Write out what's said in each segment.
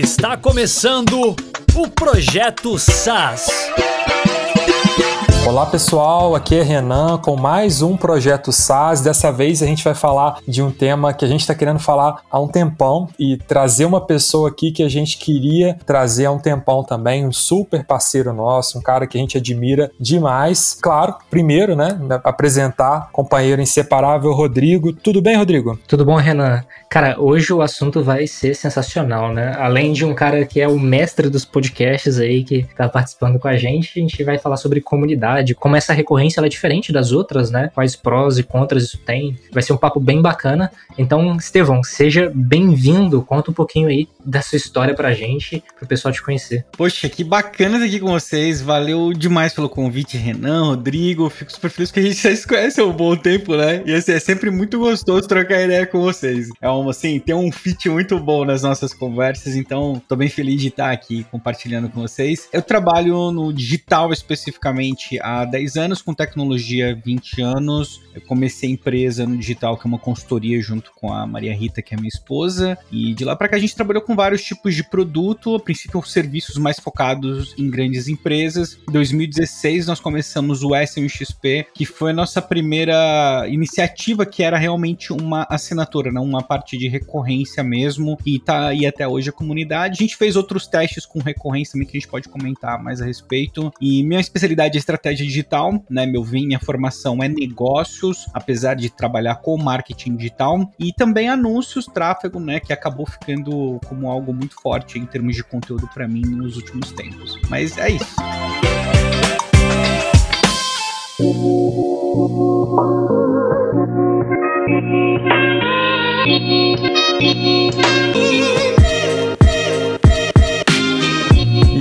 Está começando o Projeto SAS. Olá pessoal, aqui é Renan com mais um projeto SAS. Dessa vez a gente vai falar de um tema que a gente está querendo falar há um tempão e trazer uma pessoa aqui que a gente queria trazer há um tempão também, um super parceiro nosso, um cara que a gente admira demais. Claro, primeiro, né, apresentar companheiro inseparável Rodrigo. Tudo bem, Rodrigo? Tudo bom, Renan? Cara, hoje o assunto vai ser sensacional, né? Além de um cara que é o mestre dos podcasts aí que tá participando com a gente, a gente vai falar sobre comunidade como essa recorrência é diferente das outras, né? Quais prós e contras isso tem. Vai ser um papo bem bacana. Então, Estevão, seja bem-vindo. Conta um pouquinho aí da sua história pra gente, pro pessoal te conhecer. Poxa, que bacana estar aqui com vocês. Valeu demais pelo convite, Renan, Rodrigo. Fico super feliz que a gente já se conhece há um bom tempo, né? E assim, é sempre muito gostoso trocar ideia com vocês. É um, assim, tem um fit muito bom nas nossas conversas, então tô bem feliz de estar aqui compartilhando com vocês. Eu trabalho no digital especificamente há 10 anos, com tecnologia 20 anos. Eu comecei a empresa no digital, que é uma consultoria junto com a Maria Rita, que é minha esposa. E de lá para cá a gente trabalhou com vários tipos de produto, a princípio serviços mais focados em grandes empresas. Em 2016 nós começamos o SMXP, que foi a nossa primeira iniciativa que era realmente uma assinatura, não uma parte de recorrência mesmo. E tá aí até hoje a comunidade. A gente fez outros testes com recorrência também que a gente pode comentar mais a respeito. E minha especialidade é estratégia digital, né? Meu minha formação é negócios, apesar de trabalhar com marketing digital e também anúncios, tráfego, né? Que acabou ficando como algo muito forte em termos de conteúdo para mim nos últimos tempos. Mas é isso. E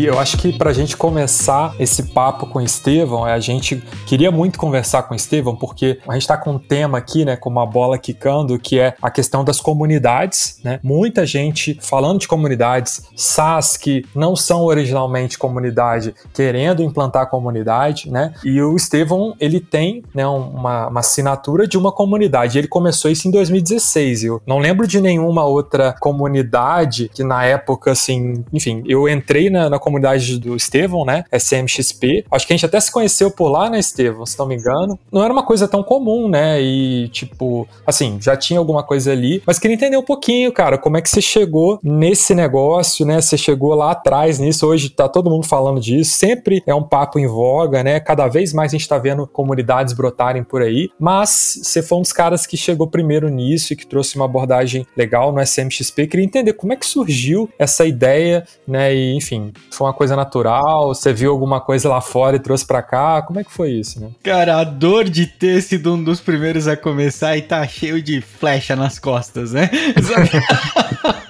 eu acho que para a gente começar esse papo com o Estevão, a gente queria muito conversar com o Estevão, porque a gente está com um tema aqui, né, com uma bola quicando, que é a questão das comunidades, né? Muita gente falando de comunidades, SaaS que não são originalmente comunidade, querendo implantar comunidade, né? E o Estevão, ele tem né, uma, uma assinatura de uma comunidade. Ele começou isso em 2016. Eu não lembro de nenhuma outra comunidade que na época, assim, enfim, eu entrei na, na comunidade do Estevão, né? SMXP. Acho que a gente até se conheceu por lá, né, Estevão? Se não me engano. Não era uma coisa tão comum, né? E, tipo, assim, já tinha alguma coisa ali. Mas queria entender um pouquinho, cara, como é que você chegou nesse negócio, né? Você chegou lá atrás nisso. Hoje tá todo mundo falando disso. Sempre é um papo em voga, né? Cada vez mais a gente tá vendo comunidades brotarem por aí. Mas você foi um dos caras que chegou primeiro nisso e que trouxe uma abordagem legal no SMXP. Queria entender como é que surgiu essa ideia, né? E, enfim, foi uma coisa natural? Você viu alguma coisa lá fora e trouxe para cá? Como é que foi isso, né? Cara, a dor de ter sido um dos primeiros a começar e tá cheio de flecha nas costas, né?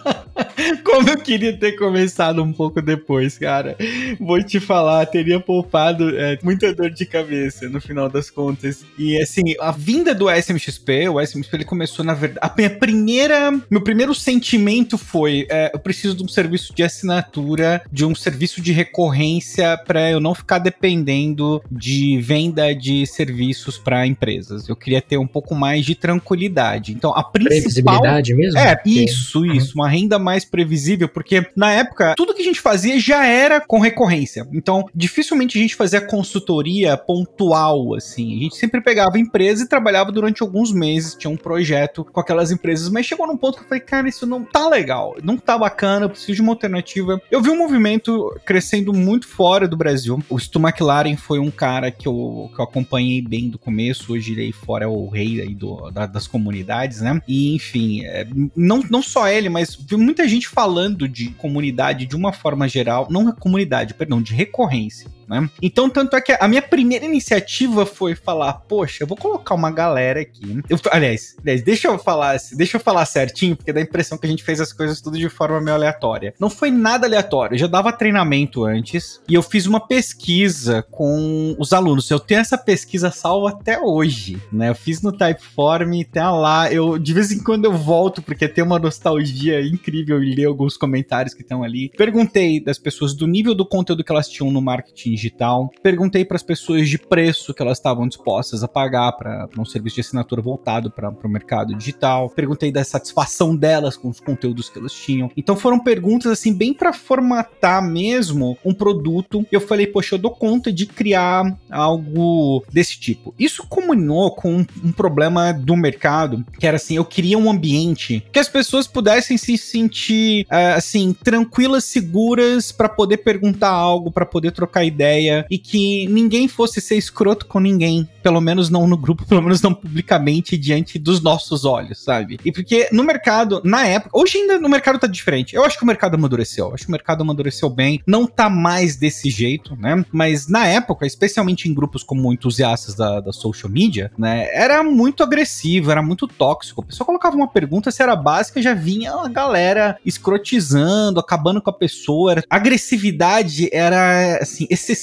Como eu queria ter começado um pouco depois, cara. Vou te falar, teria poupado é, muita dor de cabeça no final das contas. E assim, a vinda do SMXP, o SMXP ele começou na verdade. A minha primeira. Meu primeiro sentimento foi: é, eu preciso de um serviço de assinatura, de um serviço de recorrência para eu não ficar dependendo de venda de serviços para empresas. Eu queria ter um pouco mais de tranquilidade. Então, a principal. Previsibilidade mesmo? É, isso, isso. Uma renda mais previsível, porque na época tudo que a gente fazia já era com recorrência. Então, dificilmente a gente fazia consultoria pontual, assim. A gente sempre pegava empresa e trabalhava durante alguns meses, tinha um projeto com aquelas empresas, mas chegou num ponto que eu falei, cara, isso não tá legal, não tá bacana, eu preciso de uma alternativa. Eu vi um movimento crescendo muito fora do Brasil. O Stu McLaren foi um cara que eu, que eu acompanhei bem do começo, hoje ele aí fora é o rei aí do, da, das comunidades, né? E, enfim, é, não, não só ele, mas vi muita gente falando de comunidade de uma forma geral, não comunidade, perdão, de recorrência né? Então, tanto é que a minha primeira iniciativa foi falar, poxa, eu vou colocar uma galera aqui. Eu, aliás, aliás, deixa eu falar, deixa eu falar certinho, porque dá a impressão que a gente fez as coisas tudo de forma meio aleatória. Não foi nada aleatório, eu já dava treinamento antes e eu fiz uma pesquisa com os alunos. Eu tenho essa pesquisa salva até hoje, né? Eu fiz no Typeform, tá lá. Eu de vez em quando eu volto porque tem uma nostalgia incrível e ler alguns comentários que estão ali. Perguntei das pessoas do nível do conteúdo que elas tinham no marketing digital. Perguntei para as pessoas de preço que elas estavam dispostas a pagar para um serviço de assinatura voltado para o mercado digital. Perguntei da satisfação delas com os conteúdos que elas tinham. Então foram perguntas assim bem para formatar mesmo um produto. Eu falei, poxa, eu dou conta de criar algo desse tipo. Isso combinou com um, um problema do mercado, que era assim, eu queria um ambiente que as pessoas pudessem se sentir uh, assim tranquilas, seguras para poder perguntar algo, para poder trocar ideia e que ninguém fosse ser escroto com ninguém, pelo menos não no grupo, pelo menos não publicamente diante dos nossos olhos, sabe? E porque no mercado, na época, hoje ainda no mercado tá diferente. Eu acho que o mercado amadureceu, acho que o mercado amadureceu bem, não tá mais desse jeito, né? Mas na época, especialmente em grupos como entusiastas da, da social media, né, era muito agressivo, era muito tóxico. Pessoa colocava uma pergunta, se era básica, já vinha a galera escrotizando, acabando com a pessoa. A agressividade era assim excessiva.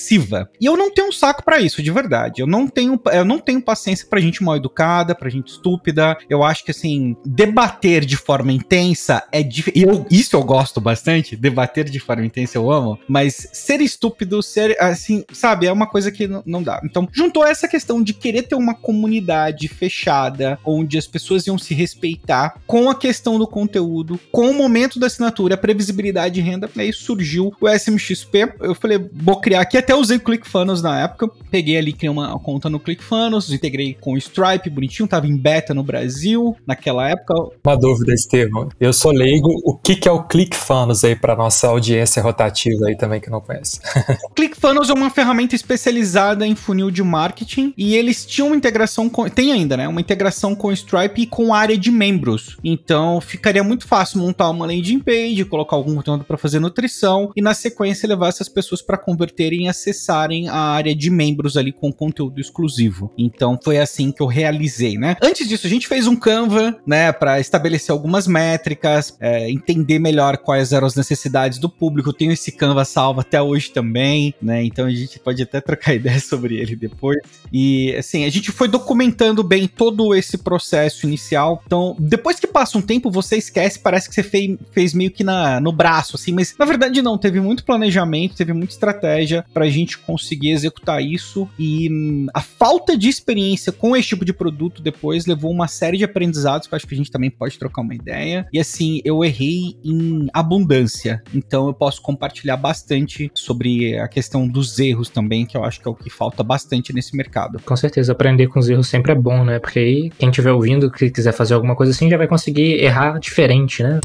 E eu não tenho um saco para isso, de verdade. Eu não tenho eu não tenho paciência pra gente mal educada, pra gente estúpida. Eu acho que assim, debater de forma intensa é difícil. Isso eu gosto bastante, debater de forma intensa eu amo, mas ser estúpido, ser assim, sabe, é uma coisa que não dá. Então, juntou essa questão de querer ter uma comunidade fechada, onde as pessoas iam se respeitar, com a questão do conteúdo, com o momento da assinatura, a previsibilidade de renda, aí surgiu o SMXP. Eu falei, vou criar aqui, até usei o ClickFunnels na época, peguei ali, criei uma conta no ClickFunnels, integrei com o Stripe, bonitinho, tava em beta no Brasil, naquela época. Uma dúvida, Estevam. Eu sou leigo, o que, que é o ClickFunnels aí para nossa audiência rotativa aí também que não conhece? ClickFunnels é uma ferramenta especializada em funil de marketing e eles tinham uma integração com, tem ainda, né, uma integração com o Stripe e com a área de membros. Então, ficaria muito fácil montar uma landing page, colocar algum conteúdo para fazer nutrição e na sequência levar essas pessoas para converterem e acessarem a área de membros ali com conteúdo exclusivo. Então, foi assim que eu realizei, né? Antes disso, a gente fez um Canva, né, para estabelecer algumas métricas, é, entender melhor quais eram as necessidades do público. Eu tenho esse Canva salvo até hoje também, né? Então a gente pode até trocar ideia sobre ele depois. E assim, a gente foi documentando bem todo esse processo inicial. Então, depois que passa um tempo, você esquece, parece que você fez, fez meio que na, no braço, assim, mas na verdade não, teve muito planejamento, teve muita estratégia pra gente conseguir executar isso. E hum, a falta de experiência com esse tipo de produto depois levou uma série de aprendizados que eu acho que a gente também pode trocar uma ideia. E assim, eu errei em abundância. Então eu posso compartilhar bastante sobre a questão dos erros também, que eu acho que é o que falta bastante nesse mercado. Com certeza, aprender com os erros sempre é bom, né? Porque aí quem estiver ouvindo que quiser fazer alguma coisa assim já vai conseguir errar diferente, né?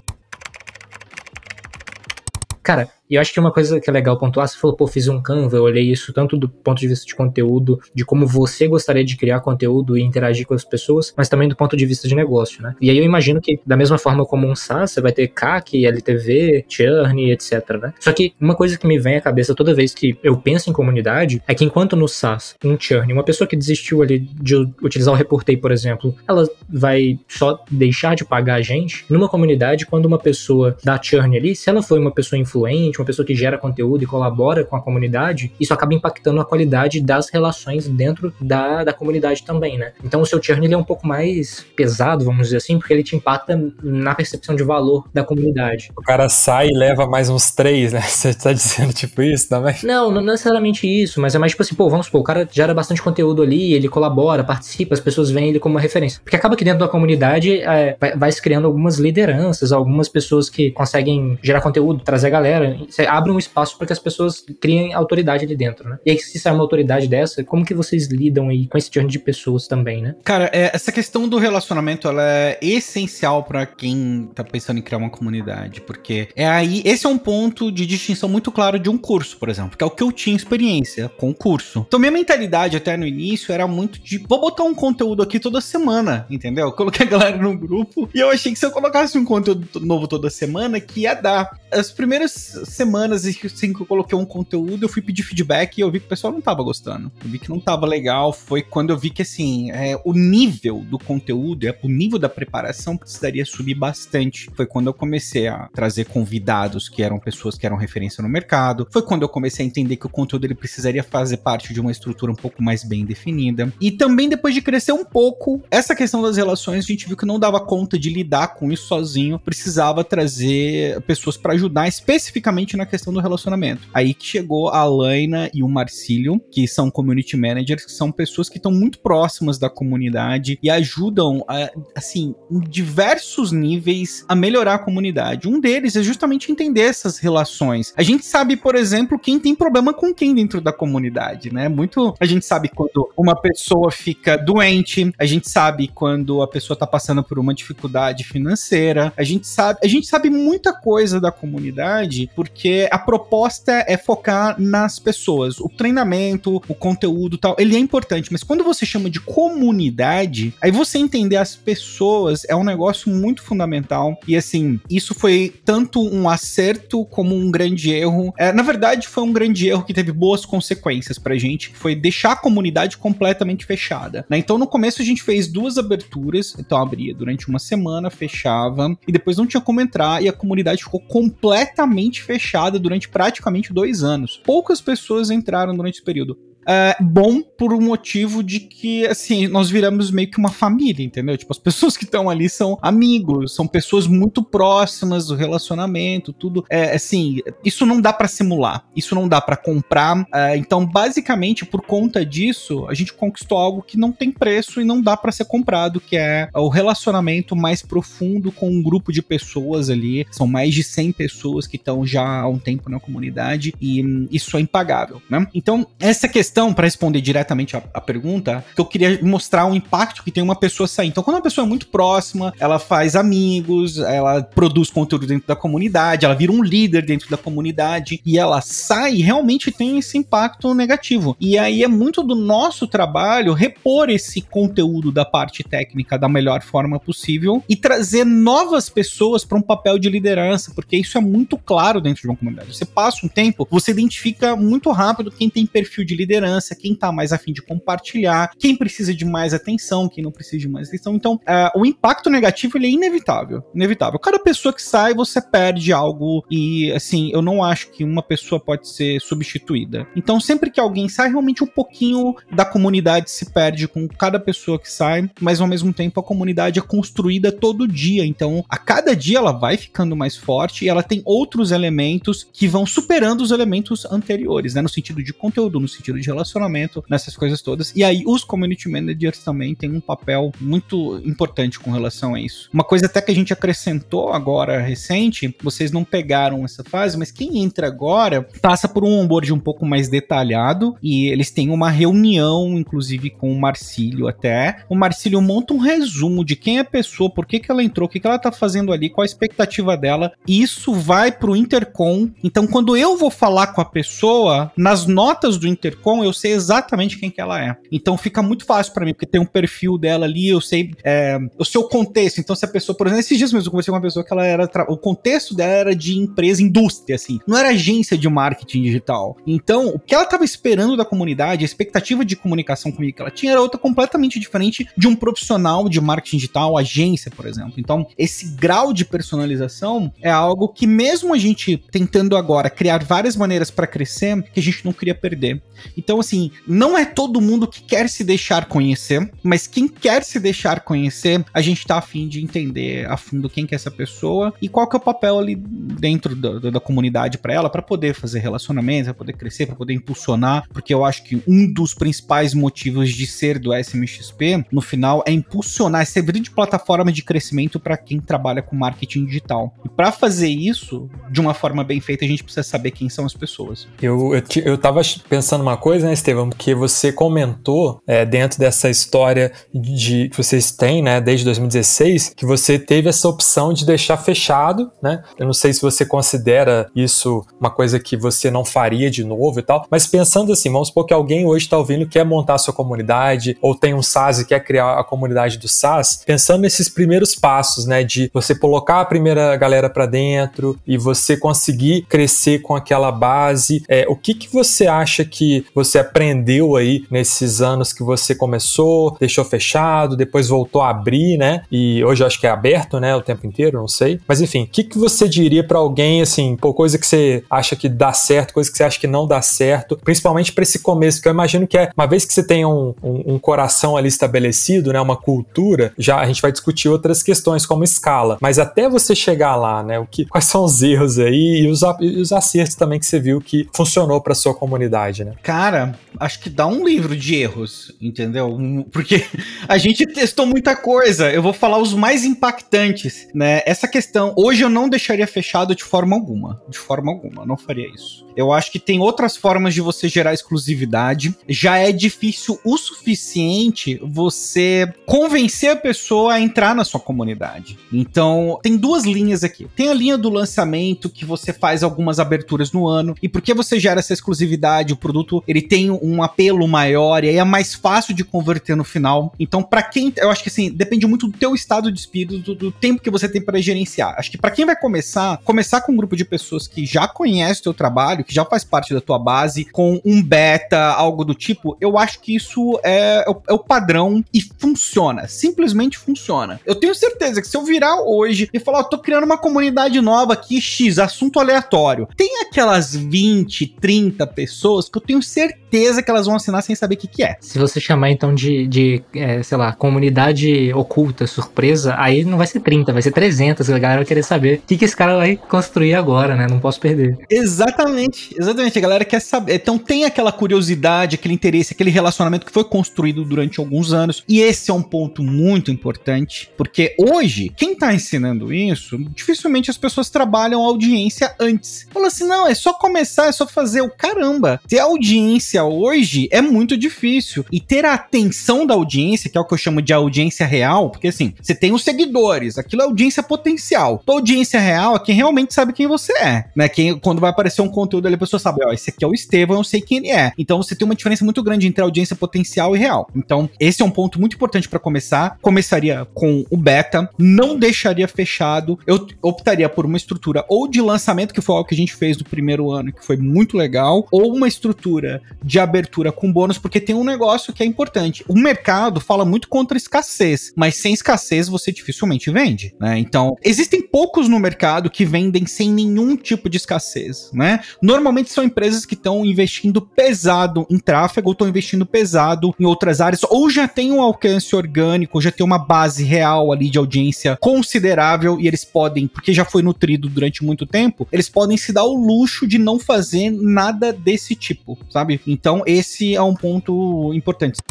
Cara, e eu acho que uma coisa que é legal pontuar, você falou, pô, fiz um Canva, eu olhei isso tanto do ponto de vista de conteúdo, de como você gostaria de criar conteúdo e interagir com as pessoas, mas também do ponto de vista de negócio, né? E aí eu imagino que, da mesma forma como um SaaS, você vai ter CAC, LTV, churn, etc, né? Só que uma coisa que me vem à cabeça toda vez que eu penso em comunidade é que enquanto no SaaS, um churn, uma pessoa que desistiu ali de utilizar o Reportei, por exemplo, ela vai só deixar de pagar a gente. Numa comunidade, quando uma pessoa dá churn ali, se ela foi uma pessoa influente, uma pessoa que gera conteúdo e colabora com a comunidade, isso acaba impactando a qualidade das relações dentro da, da comunidade também, né? Então o seu churn ele é um pouco mais pesado, vamos dizer assim, porque ele te impacta na percepção de valor da comunidade. O cara sai e leva mais uns três, né? Você tá dizendo tipo isso também? Não, não necessariamente isso, mas é mais tipo assim, pô, vamos supor, o cara gera bastante conteúdo ali, ele colabora, participa, as pessoas veem ele como uma referência. Porque acaba que dentro da comunidade é, vai, vai se criando algumas lideranças, algumas pessoas que conseguem gerar conteúdo, trazer a galera você abre um espaço para que as pessoas criem autoridade ali dentro, né? E aí, se sai uma autoridade dessa, como que vocês lidam aí com esse tipo de pessoas também, né? Cara, é, essa questão do relacionamento, ela é essencial para quem tá pensando em criar uma comunidade, porque é aí, esse é um ponto de distinção muito claro de um curso, por exemplo, que é o que eu tinha experiência com o curso. Então, minha mentalidade até no início era muito de, vou botar um conteúdo aqui toda semana, entendeu? Eu coloquei a galera no grupo e eu achei que se eu colocasse um conteúdo novo toda semana, que ia dar. As primeiras semanas assim que eu coloquei um conteúdo, eu fui pedir feedback e eu vi que o pessoal não tava gostando. Eu vi que não tava legal. Foi quando eu vi que, assim, é, o nível do conteúdo, é, o nível da preparação precisaria subir bastante. Foi quando eu comecei a trazer convidados que eram pessoas que eram referência no mercado. Foi quando eu comecei a entender que o conteúdo ele precisaria fazer parte de uma estrutura um pouco mais bem definida. E também depois de crescer um pouco, essa questão das relações, a gente viu que não dava conta de lidar com isso sozinho, precisava trazer pessoas para ajudar especificamente na questão do relacionamento. Aí que chegou a Laina e o Marcílio, que são community managers, que são pessoas que estão muito próximas da comunidade e ajudam, a, assim, em diversos níveis a melhorar a comunidade. Um deles é justamente entender essas relações. A gente sabe, por exemplo, quem tem problema com quem dentro da comunidade, né? Muito a gente sabe quando uma pessoa fica doente, a gente sabe quando a pessoa tá passando por uma dificuldade financeira, a gente sabe, a gente sabe muita coisa da comunidade porque a proposta é focar nas pessoas. O treinamento, o conteúdo tal, ele é importante, mas quando você chama de comunidade, aí você entender as pessoas é um negócio muito fundamental. E assim, isso foi tanto um acerto como um grande erro. É, na verdade, foi um grande erro que teve boas consequências pra gente, que foi deixar a comunidade completamente fechada. Né? Então, no começo, a gente fez duas aberturas. Então, abria durante uma semana, fechava, e depois não tinha como entrar, e a comunidade ficou completamente fechada durante praticamente dois anos. Poucas pessoas entraram durante esse período é, bom por um motivo de que, assim, nós viramos meio que uma família, entendeu? Tipo, as pessoas que estão ali são amigos, são pessoas muito próximas do relacionamento, tudo. É, assim, isso não dá para simular, isso não dá para comprar. É, então, basicamente, por conta disso, a gente conquistou algo que não tem preço e não dá para ser comprado, que é o relacionamento mais profundo com um grupo de pessoas ali. São mais de 100 pessoas que estão já há um tempo na comunidade e hum, isso é impagável, né? Então, essa questão questão, para responder diretamente a, a, pergunta, que eu queria mostrar o impacto que tem uma pessoa sair. Então, quando uma pessoa é muito próxima, ela faz amigos, ela produz conteúdo dentro da comunidade, ela vira um líder dentro da comunidade e ela sai, realmente tem esse impacto negativo. E aí é muito do nosso trabalho repor esse conteúdo da parte técnica da melhor forma possível e trazer novas pessoas para um papel de liderança, porque isso é muito claro dentro de uma comunidade. Você passa um tempo, você identifica muito rápido quem tem perfil de liderança quem tá mais afim de compartilhar, quem precisa de mais atenção, quem não precisa de mais atenção. Então, uh, o impacto negativo ele é inevitável. Inevitável. Cada pessoa que sai, você perde algo. E, assim, eu não acho que uma pessoa pode ser substituída. Então, sempre que alguém sai, realmente um pouquinho da comunidade se perde com cada pessoa que sai, mas ao mesmo tempo a comunidade é construída todo dia. Então, a cada dia ela vai ficando mais forte e ela tem outros elementos que vão superando os elementos anteriores, né? No sentido de conteúdo, no sentido de relacionamento, nessas coisas todas. E aí os community managers também têm um papel muito importante com relação a isso. Uma coisa até que a gente acrescentou agora recente, vocês não pegaram essa fase, mas quem entra agora passa por um onboard um pouco mais detalhado e eles têm uma reunião, inclusive com o Marcílio até. O Marcílio monta um resumo de quem é a pessoa, por que, que ela entrou, o que, que ela tá fazendo ali, qual a expectativa dela. Isso vai pro Intercom. Então, quando eu vou falar com a pessoa, nas notas do Intercom, eu sei exatamente quem que ela é. Então fica muito fácil para mim, porque tem um perfil dela ali, eu sei é, o seu contexto. Então, se a pessoa, por exemplo, esses dias mesmo eu conversei com uma pessoa que ela era. O contexto dela era de empresa, indústria, assim. Não era agência de marketing digital. Então, o que ela estava esperando da comunidade, a expectativa de comunicação comigo que ela tinha era outra completamente diferente de um profissional de marketing digital, agência, por exemplo. Então, esse grau de personalização é algo que, mesmo a gente tentando agora criar várias maneiras para crescer, que a gente não queria perder. Então, assim, não é todo mundo que quer se deixar conhecer, mas quem quer se deixar conhecer, a gente tá afim de entender a fundo quem que é essa pessoa e qual que é o papel ali dentro da, da comunidade para ela, para poder fazer relacionamentos, para poder crescer, para poder impulsionar, porque eu acho que um dos principais motivos de ser do SMXP, no final, é impulsionar, é servir de plataforma de crescimento para quem trabalha com marketing digital. E para fazer isso de uma forma bem feita, a gente precisa saber quem são as pessoas. Eu, eu, eu tava pensando uma coisa, né, Estevam, porque você comentou é, dentro dessa história de que vocês têm, né, desde 2016, que você teve essa opção de deixar fechado, né? Eu não sei se você considera isso uma coisa que você não faria de novo e tal, mas pensando assim, vamos supor que alguém hoje está ouvindo quer montar a sua comunidade ou tem um SaaS e quer criar a comunidade do SaaS, pensando nesses primeiros passos, né, de você colocar a primeira galera para dentro e você conseguir crescer com aquela base, é, o que que você acha que você você aprendeu aí nesses anos que você começou, deixou fechado, depois voltou a abrir, né? E hoje eu acho que é aberto, né, o tempo inteiro, não sei. Mas enfim, o que, que você diria para alguém assim, por coisa que você acha que dá certo, coisa que você acha que não dá certo, principalmente para esse começo, porque eu imagino que é uma vez que você tem um, um, um, coração ali estabelecido, né, uma cultura, já a gente vai discutir outras questões como escala, mas até você chegar lá, né, o que, quais são os erros aí e os, e os acertos também que você viu que funcionou para sua comunidade, né? Cara, acho que dá um livro de erros, entendeu? Porque a gente testou muita coisa. Eu vou falar os mais impactantes, né? Essa questão, hoje eu não deixaria fechado de forma alguma, de forma alguma, não faria isso. Eu acho que tem outras formas de você gerar exclusividade. Já é difícil o suficiente você convencer a pessoa a entrar na sua comunidade. Então, tem duas linhas aqui. Tem a linha do lançamento que você faz algumas aberturas no ano e porque você gera essa exclusividade, o produto ele tem um apelo maior e aí é mais fácil de converter no final. Então, para quem, eu acho que assim, depende muito do teu estado de espírito, do, do tempo que você tem para gerenciar. Acho que para quem vai começar, começar com um grupo de pessoas que já conhece o teu trabalho, que já faz parte da tua base, com um beta, algo do tipo, eu acho que isso é, é, o, é o padrão e funciona. Simplesmente funciona. Eu tenho certeza que se eu virar hoje e falar, oh, tô criando uma comunidade nova aqui, X, assunto aleatório, tem aquelas 20, 30 pessoas que eu tenho certeza que elas vão assinar sem saber o que, que é. Se você chamar então de, de é, sei lá, comunidade oculta, surpresa, aí não vai ser 30, vai ser 300. A galera vai querer saber o que, que esse cara vai construir agora, né? Não posso perder. Exatamente. Exatamente, exatamente. A galera quer saber. Então tem aquela curiosidade, aquele interesse, aquele relacionamento que foi construído durante alguns anos. E esse é um ponto muito importante, porque hoje, quem tá ensinando isso, dificilmente as pessoas trabalham a audiência antes. Fala assim: não, é só começar, é só fazer o caramba. Ter audiência hoje é muito difícil. E ter a atenção da audiência, que é o que eu chamo de audiência real, porque assim, você tem os seguidores, aquilo é audiência potencial. A audiência real é quem realmente sabe quem você é, né? Quem, quando vai aparecer um conteúdo ali, a pessoa sabe, ó, esse aqui é o Estevão, eu sei quem ele é. Então você tem uma diferença muito grande entre audiência potencial e real. Então, esse é um ponto muito importante para começar. Começaria com o beta, não deixaria fechado. Eu optaria por uma estrutura ou de lançamento, que foi algo que a gente fez no primeiro ano, que foi muito legal, ou uma estrutura de abertura com bônus, porque tem um negócio que é importante. O mercado fala muito contra escassez, mas sem escassez você dificilmente vende, né? Então, existem poucos no mercado que vendem sem nenhum tipo de escassez, né? Normalmente são empresas que estão investindo pesado em tráfego, ou estão investindo pesado em outras áreas, ou já tem um alcance orgânico, já tem uma base real ali de audiência considerável e eles podem, porque já foi nutrido durante muito tempo, eles podem se dar o luxo de não fazer nada desse tipo, sabe? Então esse é um ponto importante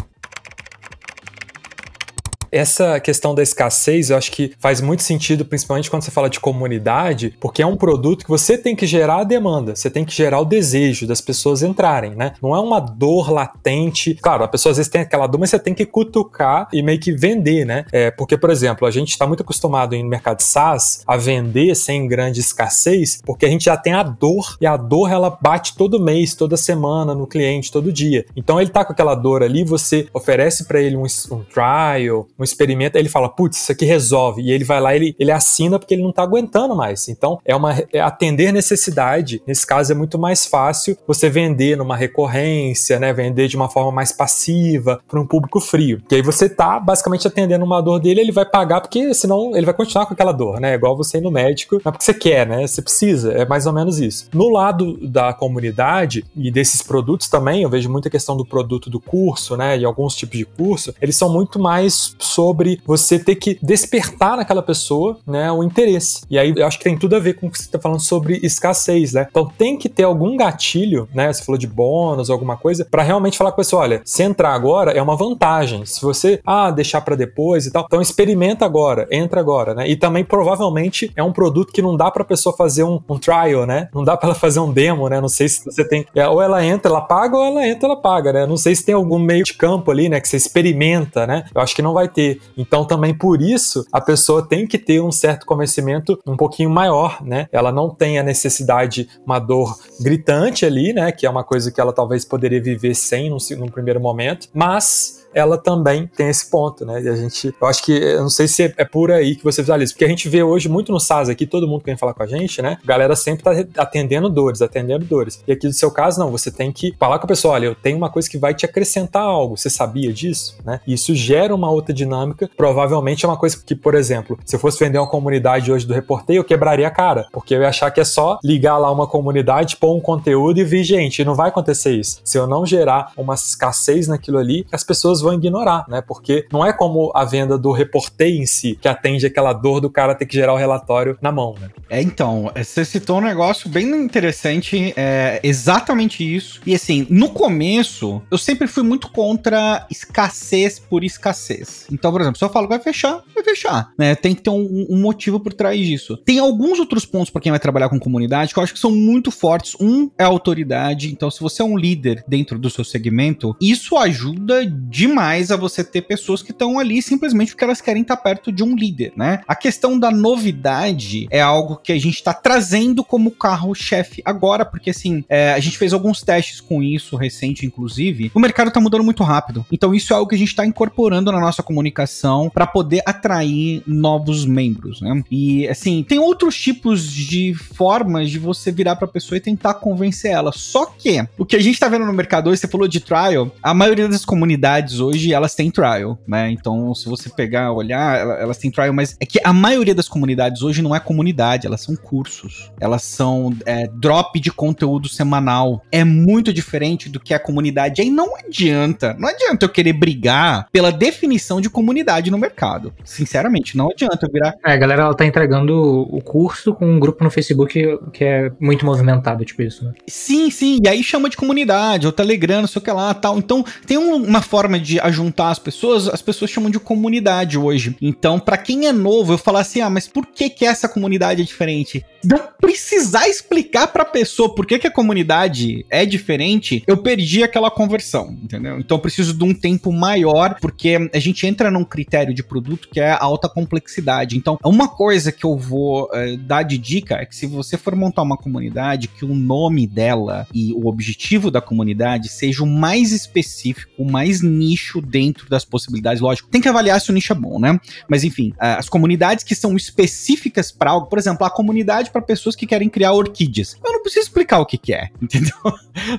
essa questão da escassez, eu acho que faz muito sentido, principalmente quando você fala de comunidade, porque é um produto que você tem que gerar a demanda, você tem que gerar o desejo das pessoas entrarem, né? Não é uma dor latente. Claro, a pessoa às vezes tem aquela dor, mas você tem que cutucar e meio que vender, né? É, porque, por exemplo, a gente está muito acostumado em mercado SaaS a vender sem grande escassez, porque a gente já tem a dor e a dor ela bate todo mês, toda semana no cliente, todo dia. Então ele tá com aquela dor ali, você oferece para ele um, um trial, um experimento, aí ele fala, putz, isso aqui resolve. E ele vai lá, ele, ele assina porque ele não tá aguentando mais. Então, é uma é atender necessidade. Nesse caso, é muito mais fácil você vender numa recorrência, né? Vender de uma forma mais passiva para um público frio. Porque aí você tá basicamente atendendo uma dor dele, ele vai pagar porque senão ele vai continuar com aquela dor, né? Igual você ir no médico, não é porque você quer, né? Você precisa, é mais ou menos isso. No lado da comunidade e desses produtos também, eu vejo muita questão do produto do curso, né? E alguns tipos de curso, eles são muito mais sobre você ter que despertar naquela pessoa, né, o interesse. E aí eu acho que tem tudo a ver com o que você está falando sobre escassez, né? Então tem que ter algum gatilho, né? Você falou de bônus, alguma coisa, para realmente falar com a pessoa, olha, se entrar agora é uma vantagem. Se você, ah, deixar para depois e tal, então experimenta agora, entra agora, né? E também provavelmente é um produto que não dá para a pessoa fazer um, um, trial, né? Não dá para ela fazer um demo, né? Não sei se você tem, é, ou ela entra, ela paga, ou ela entra, ela paga, né? Não sei se tem algum meio de campo ali, né? Que você experimenta, né? Eu acho que não vai ter ter. Então, também por isso, a pessoa tem que ter um certo conhecimento um pouquinho maior, né? Ela não tem a necessidade, uma dor gritante ali, né? Que é uma coisa que ela talvez poderia viver sem num, num primeiro momento, mas ela também tem esse ponto, né? E a gente, eu acho que, eu não sei se é por aí que você visualiza, porque a gente vê hoje muito no SaaS aqui, todo mundo que vem falar com a gente, né? A galera sempre tá atendendo dores, atendendo dores. E aqui no seu caso, não, você tem que falar com a pessoa, olha, eu tenho uma coisa que vai te acrescentar algo, você sabia disso, né? E isso gera uma outra dinâmica, provavelmente é uma coisa que, por exemplo, se eu fosse vender uma comunidade hoje do Reporteio, eu quebraria a cara, porque eu ia achar que é só ligar lá uma comunidade, pôr um conteúdo e vir, gente, não vai acontecer isso. Se eu não gerar uma escassez naquilo ali, as pessoas vão ignorar, né? Porque não é como a venda do Reporteio em si, que atende aquela dor do cara ter que gerar o relatório na mão, né? É, então, você citou um negócio bem interessante, é exatamente isso. E assim, no começo, eu sempre fui muito contra escassez por escassez. Então, por exemplo, se eu falo que vai fechar, vai fechar, né? Tem que ter um, um motivo por trás disso. Tem alguns outros pontos para quem vai trabalhar com comunidade que eu acho que são muito fortes. Um é autoridade. Então, se você é um líder dentro do seu segmento, isso ajuda demais a você ter pessoas que estão ali simplesmente porque elas querem estar perto de um líder, né? A questão da novidade é algo que a gente está trazendo como carro-chefe agora, porque assim, é, a gente fez alguns testes com isso recente, inclusive. O mercado está mudando muito rápido. Então, isso é algo que a gente está incorporando na nossa comunicação para poder atrair novos membros, né? E assim, tem outros tipos de formas de você virar para a pessoa e tentar convencer ela. Só que o que a gente está vendo no mercado hoje, você falou de trial, a maioria das comunidades hoje elas têm trial, né? Então, se você pegar, olhar, elas têm trial, mas é que a maioria das comunidades hoje não é comunidade, elas são cursos, elas são é, drop de conteúdo semanal. É muito diferente do que a comunidade. Aí não adianta, não adianta eu querer brigar pela definição de comunidade no mercado. Sinceramente, não adianta eu virar. É, a galera ela tá entregando o curso com um grupo no Facebook que é muito movimentado, tipo isso, né? Sim, sim. E aí chama de comunidade, ou Telegram, não sei o que lá, tal. Então, tem um, uma forma de ajuntar as pessoas, as pessoas chamam de comunidade hoje. Então, para quem é novo, eu falar assim: "Ah, mas por que que essa comunidade é diferente?" Não precisar explicar para pessoa por que que a comunidade é diferente, eu perdi aquela conversão, entendeu? Então, eu preciso de um tempo maior, porque a gente entra num critério de produto que é alta complexidade. Então, uma coisa que eu vou é, dar de dica é que se você for montar uma comunidade, que o nome dela e o objetivo da comunidade seja o mais específico, o mais nicho dentro das possibilidades. Lógico, tem que avaliar se o nicho é bom, né? Mas enfim, as comunidades que são específicas para algo, por exemplo, a comunidade para pessoas que querem criar orquídeas. Eu não preciso explicar o que, que é, entendeu?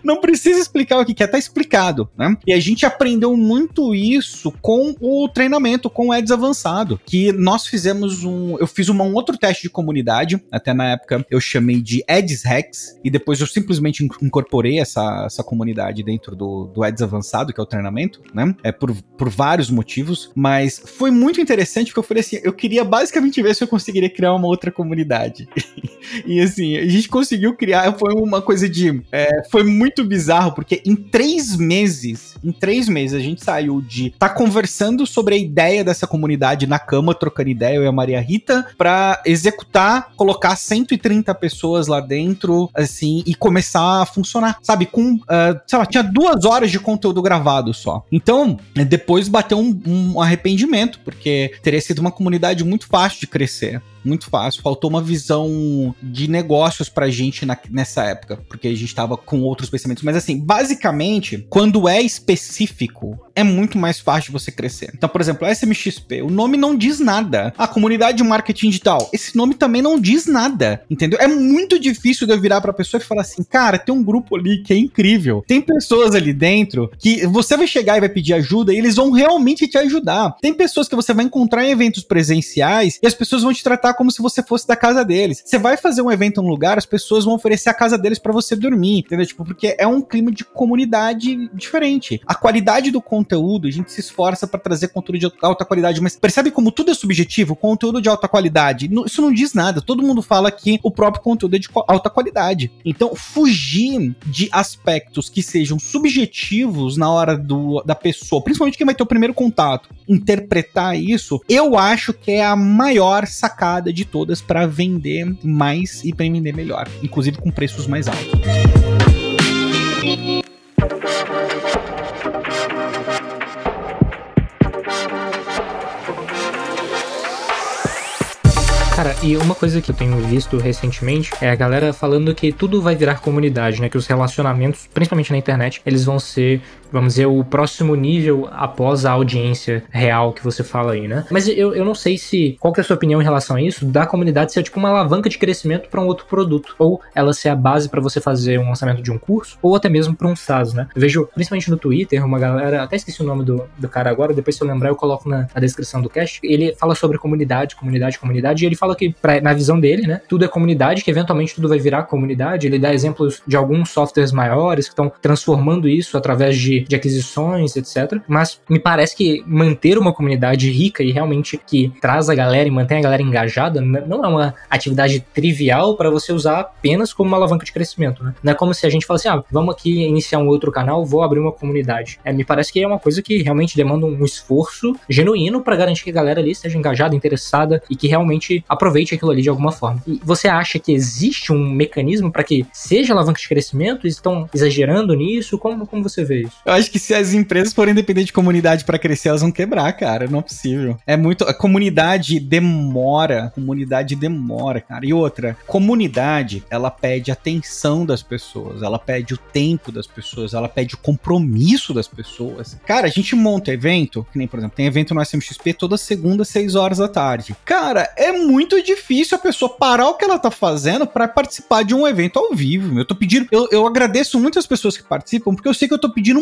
Não precisa explicar o que, que é, tá explicado, né? E a gente aprendeu muito isso com o treinamento, com o Eds avançado, que nós fizemos um, eu fiz uma, um outro teste de comunidade, até na época eu chamei de Eds Hacks, e depois eu simplesmente incorporei essa, essa comunidade dentro do, do Eds avançado, que é o treinamento, né? É por, por vários motivos, mas foi muito interessante porque eu falei assim, eu queria basicamente ver se eu conseguiria criar uma outra comunidade. e assim, a gente conseguiu criar, foi uma coisa de, é, foi muito bizarro, porque em três meses, em três meses a gente saiu de tá conversando sobre a ideia dessa comunidade na cama, trocando ideia, eu e a Maria Rita, para executar, colocar 130 pessoas lá dentro, assim, e começar a funcionar, sabe? Com, uh, sei lá, tinha duas horas de conteúdo gravado só. Então, depois bateu um, um arrependimento, porque teria sido uma comunidade muito fácil de crescer muito fácil. Faltou uma visão de negócios pra gente na, nessa época, porque a gente tava com outros pensamentos. Mas assim, basicamente, quando é específico, é muito mais fácil você crescer. Então, por exemplo, SMXP, o nome não diz nada. A comunidade de marketing digital, esse nome também não diz nada, entendeu? É muito difícil de eu virar pra pessoa e falar assim, cara, tem um grupo ali que é incrível. Tem pessoas ali dentro que você vai chegar e vai pedir ajuda e eles vão realmente te ajudar. Tem pessoas que você vai encontrar em eventos presenciais e as pessoas vão te tratar como se você fosse da casa deles. Você vai fazer um evento em um lugar, as pessoas vão oferecer a casa deles para você dormir, entendeu? Tipo, porque é um clima de comunidade diferente. A qualidade do conteúdo, a gente se esforça para trazer conteúdo de alta qualidade, mas percebe como tudo é subjetivo? Conteúdo de alta qualidade, isso não diz nada. Todo mundo fala que o próprio conteúdo é de alta qualidade. Então, fugir de aspectos que sejam subjetivos na hora do, da pessoa, principalmente quem vai ter o primeiro contato, interpretar isso, eu acho que é a maior sacada de todas para vender mais e para vender melhor, inclusive com preços mais altos. Cara, e uma coisa que eu tenho visto recentemente é a galera falando que tudo vai virar comunidade, né? Que os relacionamentos, principalmente na internet, eles vão ser vamos dizer, o próximo nível após a audiência real que você fala aí, né? Mas eu, eu não sei se. Qual que é a sua opinião em relação a isso? Da comunidade ser tipo uma alavanca de crescimento para um outro produto. Ou ela ser a base para você fazer um lançamento de um curso, ou até mesmo para um SaaS, né? Eu vejo, principalmente no Twitter, uma galera. Até esqueci o nome do, do cara agora, depois se eu lembrar, eu coloco na, na descrição do cast. Ele fala sobre comunidade, comunidade, comunidade, e ele fala que, pra, na visão dele, né? Tudo é comunidade, que eventualmente tudo vai virar comunidade. Ele dá exemplos de alguns softwares maiores que estão transformando isso através de, de aquisições, etc. Mas me parece que manter uma comunidade rica e realmente que traz a galera e mantém a galera engajada não é uma atividade trivial para você usar apenas como uma alavanca de crescimento, né? Não é como se a gente falasse, ah, vamos aqui iniciar um outro canal, vou abrir uma comunidade. É, me parece que é uma coisa que realmente demanda um esforço genuíno para garantir que a galera ali esteja engajada, interessada e que realmente aproveite aquilo ali de alguma forma. E você acha que existe um mecanismo para que seja alavanca de crescimento? Estão exagerando nisso? Como, como você vê isso? Eu acho que se as empresas forem depender de comunidade para crescer, elas vão quebrar, cara. Não é possível. É muito. A comunidade demora. Comunidade demora, cara. E outra, comunidade, ela pede atenção das pessoas, ela pede o tempo das pessoas, ela pede o compromisso das pessoas. Cara, a gente monta evento, que nem, por exemplo, tem evento no SMXP toda segunda, 6 horas da tarde. Cara, é muito difícil a pessoa parar o que ela tá fazendo para participar de um evento ao vivo. Eu tô pedindo. Eu, eu agradeço muito as pessoas que participam, porque eu sei que eu tô pedindo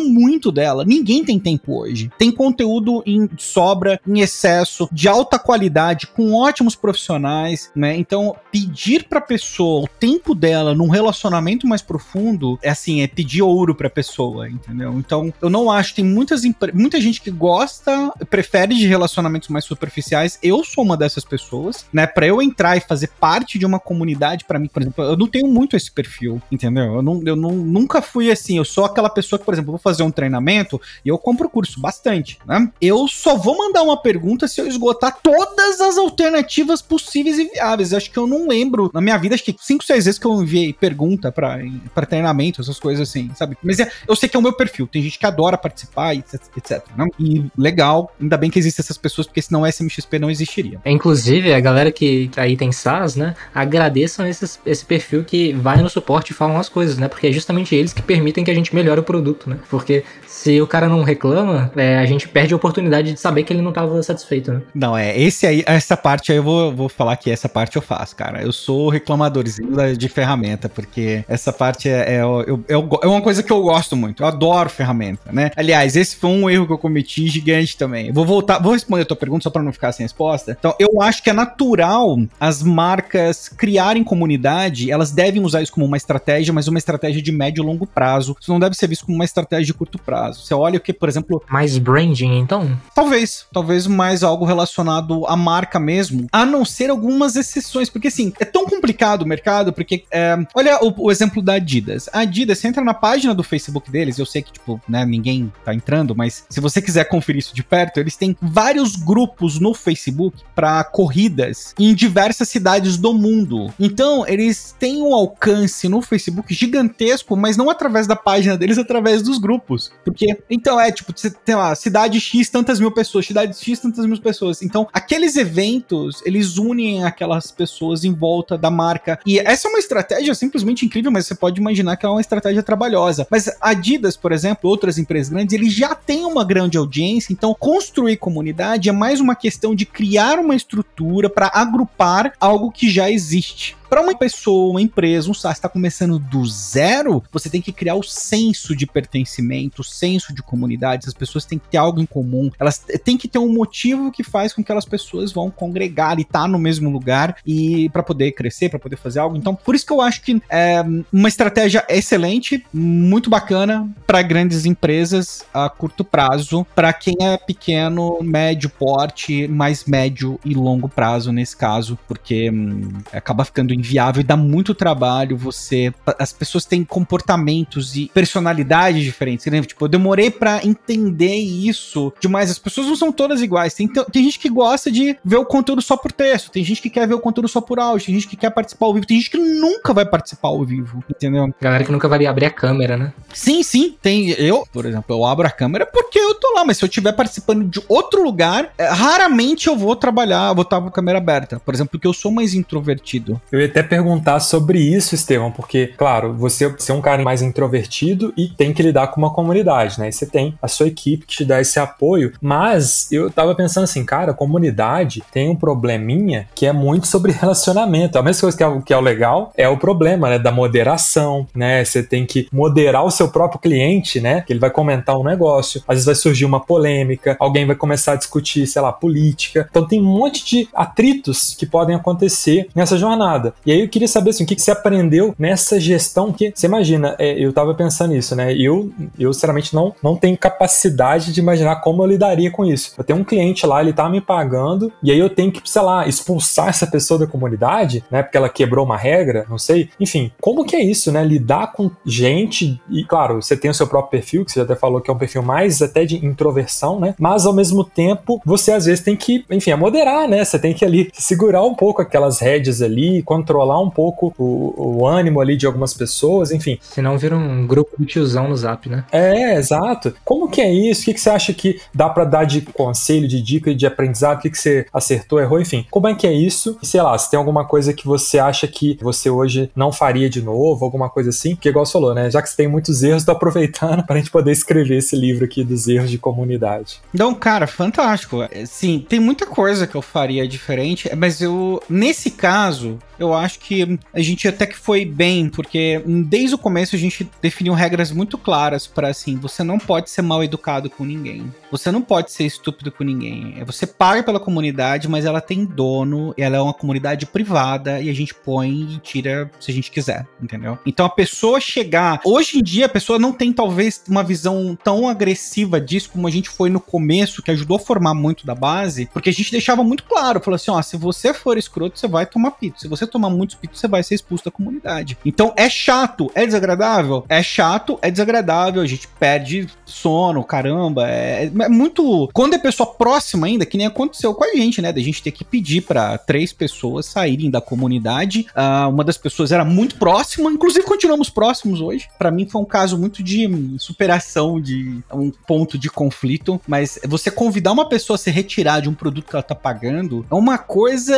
dela. Ninguém tem tempo hoje. Tem conteúdo em sobra, em excesso, de alta qualidade, com ótimos profissionais, né? Então, pedir pra pessoa o tempo dela num relacionamento mais profundo é assim, é pedir ouro pra pessoa, entendeu? Então, eu não acho, tem muitas muita gente que gosta, prefere de relacionamentos mais superficiais. Eu sou uma dessas pessoas, né? Pra eu entrar e fazer parte de uma comunidade, para mim, por exemplo, eu não tenho muito esse perfil, entendeu? Eu, não, eu não, nunca fui assim, eu sou aquela pessoa que, por exemplo, vou fazer um treinamento e eu compro curso bastante, né? Eu só vou mandar uma pergunta se eu esgotar todas as alternativas possíveis e viáveis. Acho que eu não lembro, na minha vida, acho que cinco, seis vezes que eu enviei pergunta para treinamento, essas coisas assim, sabe? Mas é, eu sei que é o meu perfil. Tem gente que adora participar, etc, etc. Né? E legal, ainda bem que existem essas pessoas, porque senão o SMXP não existiria. Inclusive, a galera que, que aí tem SaaS, né? Agradeçam esses, esse perfil que vai no suporte e falam as coisas, né? Porque é justamente eles que permitem que a gente melhore o produto, né? Porque se o cara não reclama, é, a gente perde a oportunidade de saber que ele não estava satisfeito, né? Não, é, esse aí, essa parte aí eu vou, vou falar que essa parte eu faço, cara. Eu sou reclamadorzinho de ferramenta, porque essa parte é, é, eu, eu, é uma coisa que eu gosto muito. Eu adoro ferramenta, né? Aliás, esse foi um erro que eu cometi gigante também. Vou voltar, vou responder a tua pergunta só para não ficar sem resposta. Então, eu acho que é natural as marcas criarem comunidade, elas devem usar isso como uma estratégia, mas uma estratégia de médio e longo prazo. Isso não deve ser visto como uma estratégia de curto prazo. Você olha o que, por exemplo. Mais branding, então? Talvez. Talvez mais algo relacionado à marca mesmo. A não ser algumas exceções. Porque, assim, é tão complicado o mercado, porque. É, olha o, o, exemplo da Adidas. A Adidas, você entra na página do Facebook deles, eu sei que, tipo, né, ninguém tá entrando, mas se você quiser conferir isso de perto, eles têm vários grupos no Facebook para corridas em diversas cidades do mundo. Então, eles têm um alcance no Facebook gigantesco, mas não através da página deles, através dos grupos. Porque, então, é tipo, tem lá, cidade X, tantas mil pessoas, cidade X, tantas mil pessoas. Então, aqueles eventos, eles unem aquelas pessoas em volta da marca. E essa é uma estratégia simplesmente incrível, mas você pode imaginar que é uma estratégia trabalhosa. Mas Adidas, por exemplo, outras empresas grandes, eles já têm uma grande audiência, então construir comunidade é mais uma questão de criar uma estrutura para agrupar algo que já existe. Para uma pessoa, uma empresa, um SaaS está começando do zero, você tem que criar o senso de pertencimento, o senso de comunidade. As pessoas têm que ter algo em comum. Elas têm que ter um motivo que faz com que aquelas pessoas vão congregar e estar tá no mesmo lugar e para poder crescer, para poder fazer algo. Então, por isso que eu acho que é uma estratégia excelente, muito bacana para grandes empresas a curto prazo, para quem é pequeno, médio porte, mais médio e longo prazo nesse caso, porque hum, acaba ficando inviável e dá muito trabalho você. As pessoas têm comportamentos e personalidades diferentes. Né? Tipo, eu demorei para entender isso demais. As pessoas não são todas iguais. Tem, tem gente que gosta de ver o conteúdo só por texto, tem gente que quer ver o conteúdo só por áudio, tem gente que quer participar ao vivo, tem gente que nunca vai participar ao vivo, entendeu? Galera que nunca vai abrir a câmera, né? Sim, sim. Tem. Eu, por exemplo, eu abro a câmera porque eu tô lá, mas se eu estiver participando de outro lugar, é, raramente eu vou trabalhar, vou estar com a câmera aberta. Por exemplo, porque eu sou mais introvertido. Eu ia até perguntar sobre isso, Estevão, porque, claro, você, você é um cara mais introvertido e tem que lidar com uma comunidade, né? E você tem a sua equipe que te dá esse apoio, mas eu tava pensando assim, cara, comunidade tem um probleminha que é muito sobre relacionamento. A mesma coisa que é, que é o legal é o problema, né, da moderação, né? Você tem que moderar o seu próprio cliente, né? Que ele vai comentar um negócio, às vezes vai surgir uma polêmica, alguém vai começar a discutir, sei lá, política. Então tem um monte de atritos que podem acontecer nessa jornada. E aí eu queria saber assim, o que, que você aprendeu nessa gestão que você imagina, é, eu tava pensando nisso, né? Eu, eu sinceramente não, não tenho capacidade de imaginar como eu lidaria com isso. Eu tenho um cliente lá, ele tá me pagando, e aí eu tenho que, sei lá, expulsar essa pessoa da comunidade, né? Porque ela quebrou uma regra, não sei. Enfim, como que é isso, né? Lidar com gente, e claro, você tem o seu próprio perfil, que você já até falou que é um perfil mais até de introversão, né? Mas ao mesmo tempo, você às vezes tem que, enfim, é moderar, né? Você tem que ali segurar um pouco aquelas rédeas ali, controlar um pouco o, o ânimo ali de algumas pessoas, enfim. Senão vira um grupo de tiozão no zap, né? É, exato. Como que é isso? O que, que você acha que dá para dar de conselho, de dica de aprendizado? O que, que você acertou, errou, enfim. Como é que é isso? E sei lá, se tem alguma coisa que você acha que você hoje não faria de novo, alguma coisa assim, porque igual você falou, né? Já que você tem muitos erros, tô aproveitando pra gente poder escrever esse livro aqui dos erros de comunidade. Então, cara, fantástico. Sim, tem muita coisa que eu faria diferente, mas eu, nesse caso, eu acho que a gente até que foi bem, porque desde o começo a gente definiu regras muito claras para assim, você não pode ser mal educado com ninguém. Você não pode ser estúpido com ninguém. Você paga pela comunidade, mas ela tem dono, ela é uma comunidade privada e a gente põe e tira se a gente quiser, entendeu? Então a pessoa chegar, hoje em dia a pessoa não tem talvez uma visão tão agressiva disso como a gente foi no começo, que ajudou a formar muito da base, porque a gente deixava muito claro, falou assim, ó, se você for escroto, você vai tomar pito. Se você tomar muitos pitos, você vai ser expulso da comunidade. Então é chato, é desagradável? É chato, é desagradável, a gente perde sono, caramba, é, é muito. Quando é pessoa próxima ainda, que nem aconteceu com a gente, né? Da gente ter que pedir para três pessoas saírem da comunidade. Uh, uma das pessoas era muito próxima, inclusive continuamos próximos hoje. Para mim foi um caso muito de superação, de um ponto de conflito. Mas você convidar uma pessoa a se retirar de um produto que ela tá pagando é uma coisa.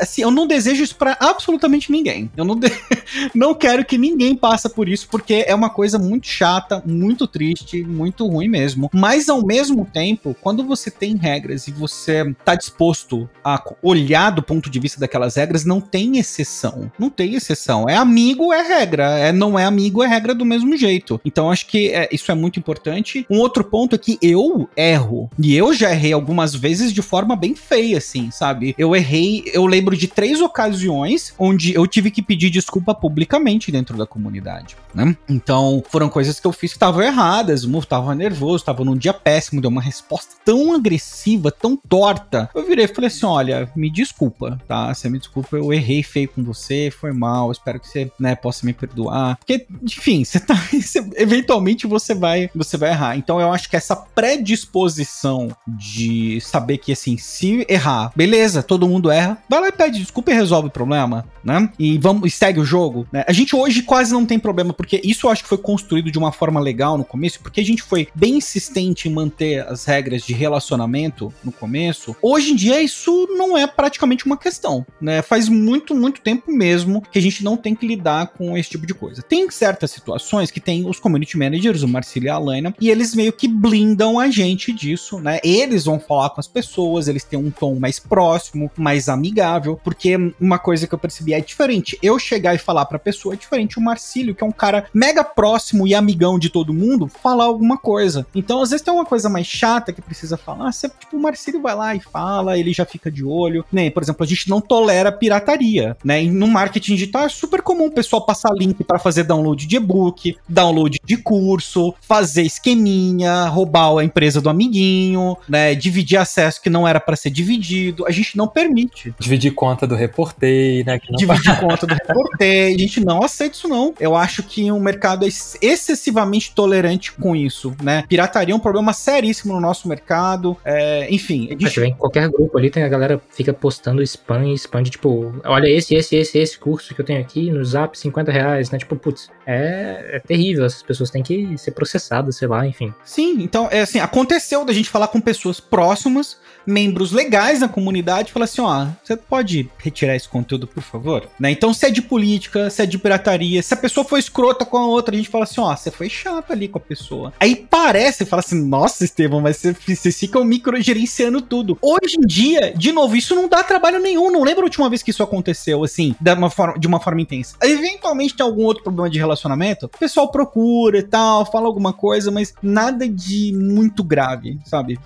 Assim, eu não desejo isso pra absolutamente ninguém. Eu não, de... não quero que ninguém passe por isso, porque é uma coisa muito chata, muito triste, muito ruim mesmo. Mas ao mesmo tempo, quando você tem regras e você tá disposto a olhar do ponto de vista daquelas regras, não tem exceção. Não tem exceção. É amigo, é regra. É não é amigo, é regra do mesmo jeito. Então acho que é, isso é muito importante. Um outro ponto é que eu erro. E eu já errei algumas vezes de forma bem feia, assim, sabe? Eu errei, eu lembro de três ocasiões onde eu tive que pedir desculpa publicamente dentro da comunidade, né? Então, foram coisas que eu fiz que estavam erradas, eu tava nervoso, tava num dia péssimo, deu uma resposta tão agressiva, tão torta. Eu virei e falei assim: olha, me desculpa, tá? Você me desculpa, eu errei feio com você, foi mal, espero que você, né, possa me perdoar. Porque, enfim, você tá. Eventualmente você vai, você vai errar. Então eu acho que essa predisposição de saber que, assim, se errar, beleza, todo mundo erra, vai lá e pede desculpa e resolve o problema, né? E vamos, segue o jogo, né? A gente hoje quase não tem problema, porque isso eu acho que foi construído de uma forma legal no começo, porque a gente foi bem insistente em manter as regras de relacionamento no começo. Hoje em dia isso não é praticamente uma questão, né? Faz muito, muito tempo mesmo que a gente não tem que lidar com esse tipo de coisa. Tem certas situações que tem os community managers, o Marcelo e a Alaina, e eles meio que blindam a gente disso, né? Eles vão falar com as pessoas, eles têm um tom mais próximo, mais amigável, porque uma coisa que percebi é diferente. Eu chegar e falar pra pessoa é diferente o Marcílio, que é um cara mega próximo e amigão de todo mundo, falar alguma coisa. Então, às vezes tem uma coisa mais chata que precisa falar, você, tipo, o Marcílio vai lá e fala, ele já fica de olho, né? Por exemplo, a gente não tolera pirataria, né? E no marketing digital é super comum o pessoal passar link para fazer download de e-book, download de curso, fazer esqueminha, roubar a empresa do amiguinho, né? Dividir acesso que não era para ser dividido. A gente não permite. Dividir conta do reportei, né? Não... Dividir conta do reportei. A gente não aceita isso, não. Eu acho que o um mercado é excessivamente tolerante com isso, né? Pirataria é um problema seríssimo no nosso mercado. É, enfim. A gente... Em qualquer grupo ali tem a galera fica postando spam e spam de tipo, olha esse, esse, esse, esse curso que eu tenho aqui no Zap, 50 reais, né? Tipo, putz, é, é terrível. Essas pessoas têm que ser processadas, sei lá, enfim. Sim, então, é assim, aconteceu da gente falar com pessoas próximas, membros legais da comunidade, falar assim, ó, você pode retirar esse conteúdo, por favor? Né? Então, se é de política, se é de pirataria, se a pessoa foi escrota com a outra, a gente fala assim, ó, você foi chato ali com a pessoa. Aí parece, fala assim, nossa, Estevão, mas você, vocês ficam microgerenciando tudo. Hoje em dia, de novo, isso não dá trabalho nenhum. Não lembro a última vez que isso aconteceu, assim, de uma forma, de uma forma intensa. Eventualmente tem algum outro problema de relacionamento, o pessoal procura e tal, fala alguma coisa, mas nada de muito grave, sabe?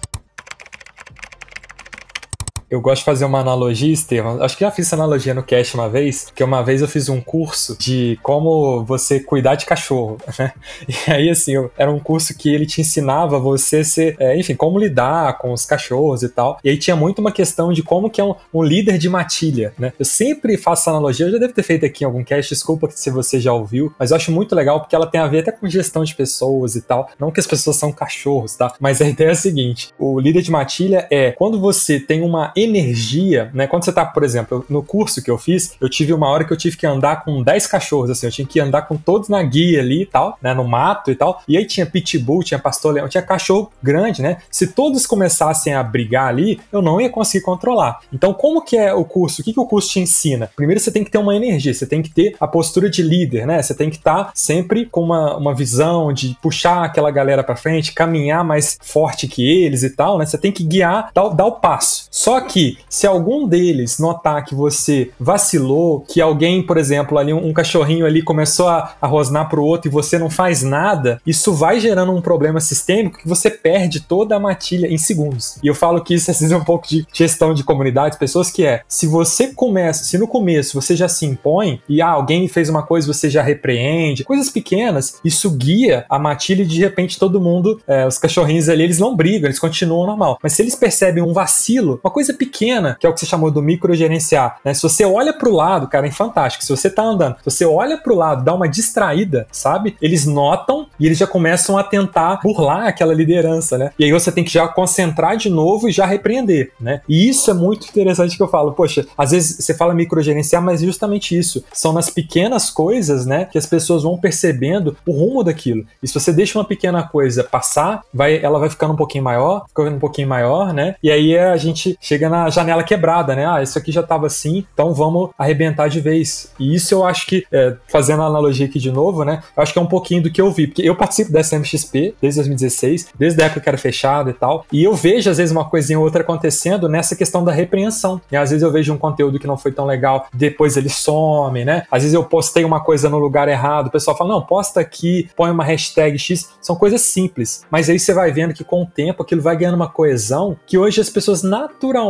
Eu gosto de fazer uma analogia, Estevam. Acho que já fiz essa analogia no cast uma vez, que uma vez eu fiz um curso de como você cuidar de cachorro, né? E aí, assim, era um curso que ele te ensinava você ser, é, enfim, como lidar com os cachorros e tal. E aí tinha muito uma questão de como que é um, um líder de matilha, né? Eu sempre faço essa analogia, eu já devo ter feito aqui em algum cast, desculpa se você já ouviu, mas eu acho muito legal porque ela tem a ver até com gestão de pessoas e tal. Não que as pessoas são cachorros, tá? Mas a ideia é a seguinte: o líder de matilha é quando você tem uma energia, né? Quando você tá, por exemplo, no curso que eu fiz, eu tive uma hora que eu tive que andar com 10 cachorros, assim, eu tinha que andar com todos na guia ali e tal, né? No mato e tal. E aí tinha pitbull, tinha pastor leão, tinha cachorro grande, né? Se todos começassem a brigar ali, eu não ia conseguir controlar. Então, como que é o curso? O que, que o curso te ensina? Primeiro, você tem que ter uma energia, você tem que ter a postura de líder, né? Você tem que estar tá sempre com uma, uma visão de puxar aquela galera para frente, caminhar mais forte que eles e tal, né? Você tem que guiar, dar, dar o passo. Só que se algum deles notar que você vacilou, que alguém, por exemplo, ali um, um cachorrinho ali começou a, a rosnar pro outro e você não faz nada, isso vai gerando um problema sistêmico que você perde toda a matilha em segundos. E eu falo que isso é um pouco de gestão de comunidades, pessoas que é, se você começa, se no começo você já se impõe e ah, alguém fez uma coisa você já repreende, coisas pequenas, isso guia a matilha e de repente todo mundo, é, os cachorrinhos ali, eles não brigam, eles continuam normal. Mas se eles percebem um vacilo, uma coisa pequena, que é o que você chamou do microgerenciar, né? Se você olha pro lado, cara, é fantástico. Se você tá andando, se você olha pro lado, dá uma distraída, sabe? Eles notam e eles já começam a tentar burlar aquela liderança, né? E aí você tem que já concentrar de novo e já repreender, né? E isso é muito interessante que eu falo, poxa, às vezes você fala microgerenciar, mas é justamente isso. São nas pequenas coisas, né, que as pessoas vão percebendo o rumo daquilo. E se você deixa uma pequena coisa passar, vai, ela vai ficando um pouquinho maior, ficando um pouquinho maior, né? E aí a gente chega na janela quebrada, né? Ah, isso aqui já tava assim, então vamos arrebentar de vez. E isso eu acho que, é, fazendo a analogia aqui de novo, né? Eu acho que é um pouquinho do que eu vi, porque eu participo dessa MXP desde 2016, desde a época que era fechado e tal, e eu vejo às vezes uma coisinha ou outra acontecendo nessa questão da repreensão. E às vezes eu vejo um conteúdo que não foi tão legal, depois ele some, né? Às vezes eu postei uma coisa no lugar errado, o pessoal fala, não, posta aqui, põe uma hashtag X, são coisas simples. Mas aí você vai vendo que com o tempo aquilo vai ganhando uma coesão que hoje as pessoas naturalmente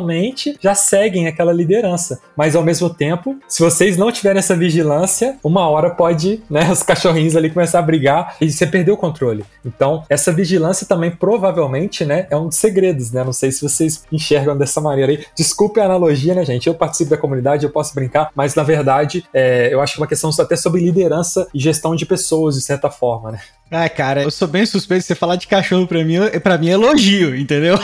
já seguem aquela liderança. Mas ao mesmo tempo, se vocês não tiverem essa vigilância, uma hora pode, né, os cachorrinhos ali começar a brigar e você perdeu o controle. Então, essa vigilância também provavelmente, né, é um dos segredos, né? Não sei se vocês enxergam dessa maneira aí. Desculpe a analogia, né, gente? Eu participo da comunidade, eu posso brincar, mas na verdade, é, eu acho que é uma questão até sobre liderança e gestão de pessoas, de certa forma, né? Ah, cara, eu sou bem suspeito. Você falar de cachorro pra mim, pra mim é elogio, entendeu?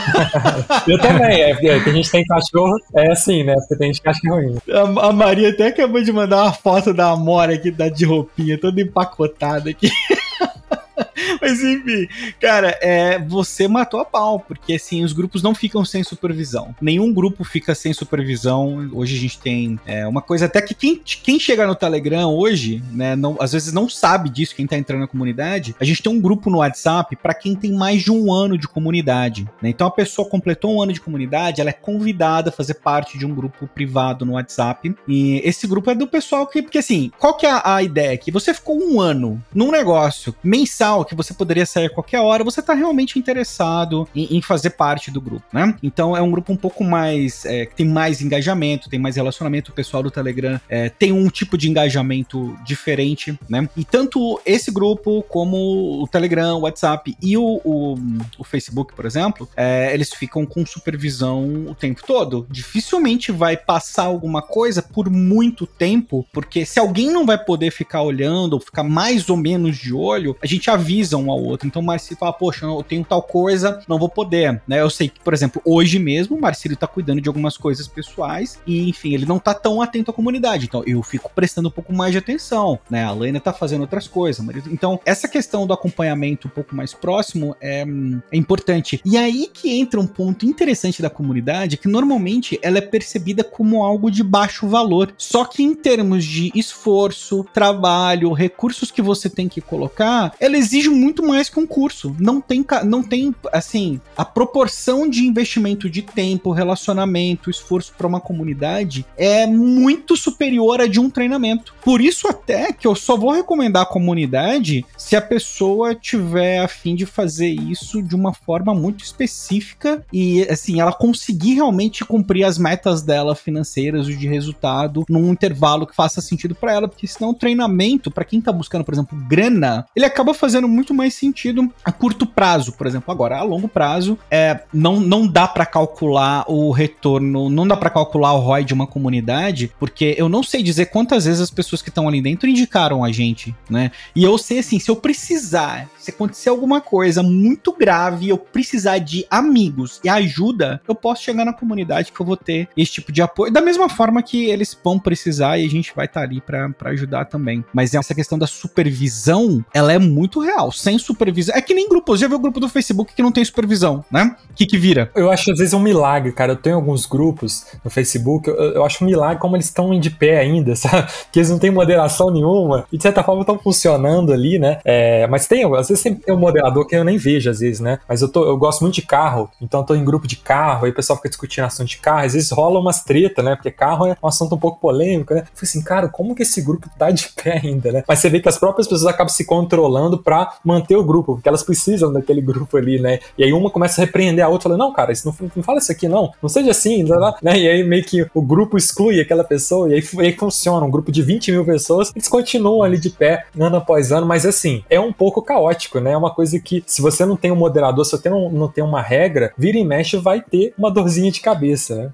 eu também. É, é, que a gente tem cachorro, é assim, né? Porque tem que é ruim. A, a, Maria até acabou de mandar uma foto da Amora aqui, da de roupinha, toda empacotada aqui. Mas enfim, cara, é, você matou a pau, porque assim, os grupos não ficam sem supervisão. Nenhum grupo fica sem supervisão. Hoje a gente tem é, uma coisa até que quem, quem chega no Telegram hoje, né, não, às vezes não sabe disso, quem tá entrando na comunidade. A gente tem um grupo no WhatsApp para quem tem mais de um ano de comunidade. Né? Então a pessoa completou um ano de comunidade, ela é convidada a fazer parte de um grupo privado no WhatsApp. E esse grupo é do pessoal que, porque assim, qual que é a, a ideia aqui? Você ficou um ano num negócio mensal que você poderia sair a qualquer hora, você tá realmente interessado em, em fazer parte do grupo, né? Então é um grupo um pouco mais. É, que tem mais engajamento, tem mais relacionamento. O pessoal do Telegram é, tem um tipo de engajamento diferente, né? E tanto esse grupo como o Telegram, o WhatsApp e o, o, o Facebook, por exemplo, é, eles ficam com supervisão o tempo todo. Dificilmente vai passar alguma coisa por muito tempo, porque se alguém não vai poder ficar olhando ou ficar mais ou menos de olho, a gente avisa avisa um ao outro. Então o Marcílio fala, poxa, eu tenho tal coisa, não vou poder, né? Eu sei que, por exemplo, hoje mesmo o Marcílio tá cuidando de algumas coisas pessoais e, enfim, ele não tá tão atento à comunidade. Então eu fico prestando um pouco mais de atenção, né? A Lena tá fazendo outras coisas. Então essa questão do acompanhamento um pouco mais próximo é, é importante. E aí que entra um ponto interessante da comunidade, que normalmente ela é percebida como algo de baixo valor. Só que em termos de esforço, trabalho, recursos que você tem que colocar, ela exige muito muito mais que um curso. Não tem, não tem assim, a proporção de investimento de tempo, relacionamento, esforço para uma comunidade é muito superior a de um treinamento. Por isso até que eu só vou recomendar a comunidade se a pessoa tiver a fim de fazer isso de uma forma muito específica e assim, ela conseguir realmente cumprir as metas dela financeiras e de resultado num intervalo que faça sentido para ela, porque senão o treinamento para quem tá buscando, por exemplo, grana, ele acaba fazendo muito mais sentido a curto prazo, por exemplo. Agora, a longo prazo, é, não, não dá para calcular o retorno, não dá para calcular o ROI de uma comunidade, porque eu não sei dizer quantas vezes as pessoas que estão ali dentro indicaram a gente, né? E eu sei assim, se eu precisar, se acontecer alguma coisa muito grave, eu precisar de amigos e ajuda, eu posso chegar na comunidade que eu vou ter esse tipo de apoio, da mesma forma que eles vão precisar e a gente vai estar tá ali para ajudar também. Mas essa questão da supervisão, ela é muito real. Sem supervisão, é que nem grupos, já viu o grupo do Facebook que não tem supervisão, né? O que que vira? Eu acho às vezes um milagre, cara. Eu tenho alguns grupos no Facebook, eu, eu acho um milagre como eles estão de pé ainda, sabe? Que eles não têm moderação nenhuma e de certa forma estão funcionando ali, né? É, mas tem, às vezes sempre tem um moderador que eu nem vejo, às vezes, né? Mas eu, tô, eu gosto muito de carro, então eu tô em grupo de carro, aí o pessoal fica discutindo assunto de carro, às vezes rola umas treta, né? Porque carro é um assunto um pouco polêmico, né? Eu falei assim, cara, como que esse grupo tá de pé ainda, né? Mas você vê que as próprias pessoas acabam se controlando manter o grupo, porque elas precisam daquele grupo ali, né? E aí uma começa a repreender a outra, falando, não, cara, isso não, não fala isso aqui, não, não seja assim, né? E aí meio que o grupo exclui aquela pessoa, e aí, e aí funciona, um grupo de 20 mil pessoas, eles continuam ali de pé, ano após ano, mas assim, é um pouco caótico, né? É uma coisa que, se você não tem um moderador, se você não, não tem uma regra, vira e mexe, vai ter uma dorzinha de cabeça, né?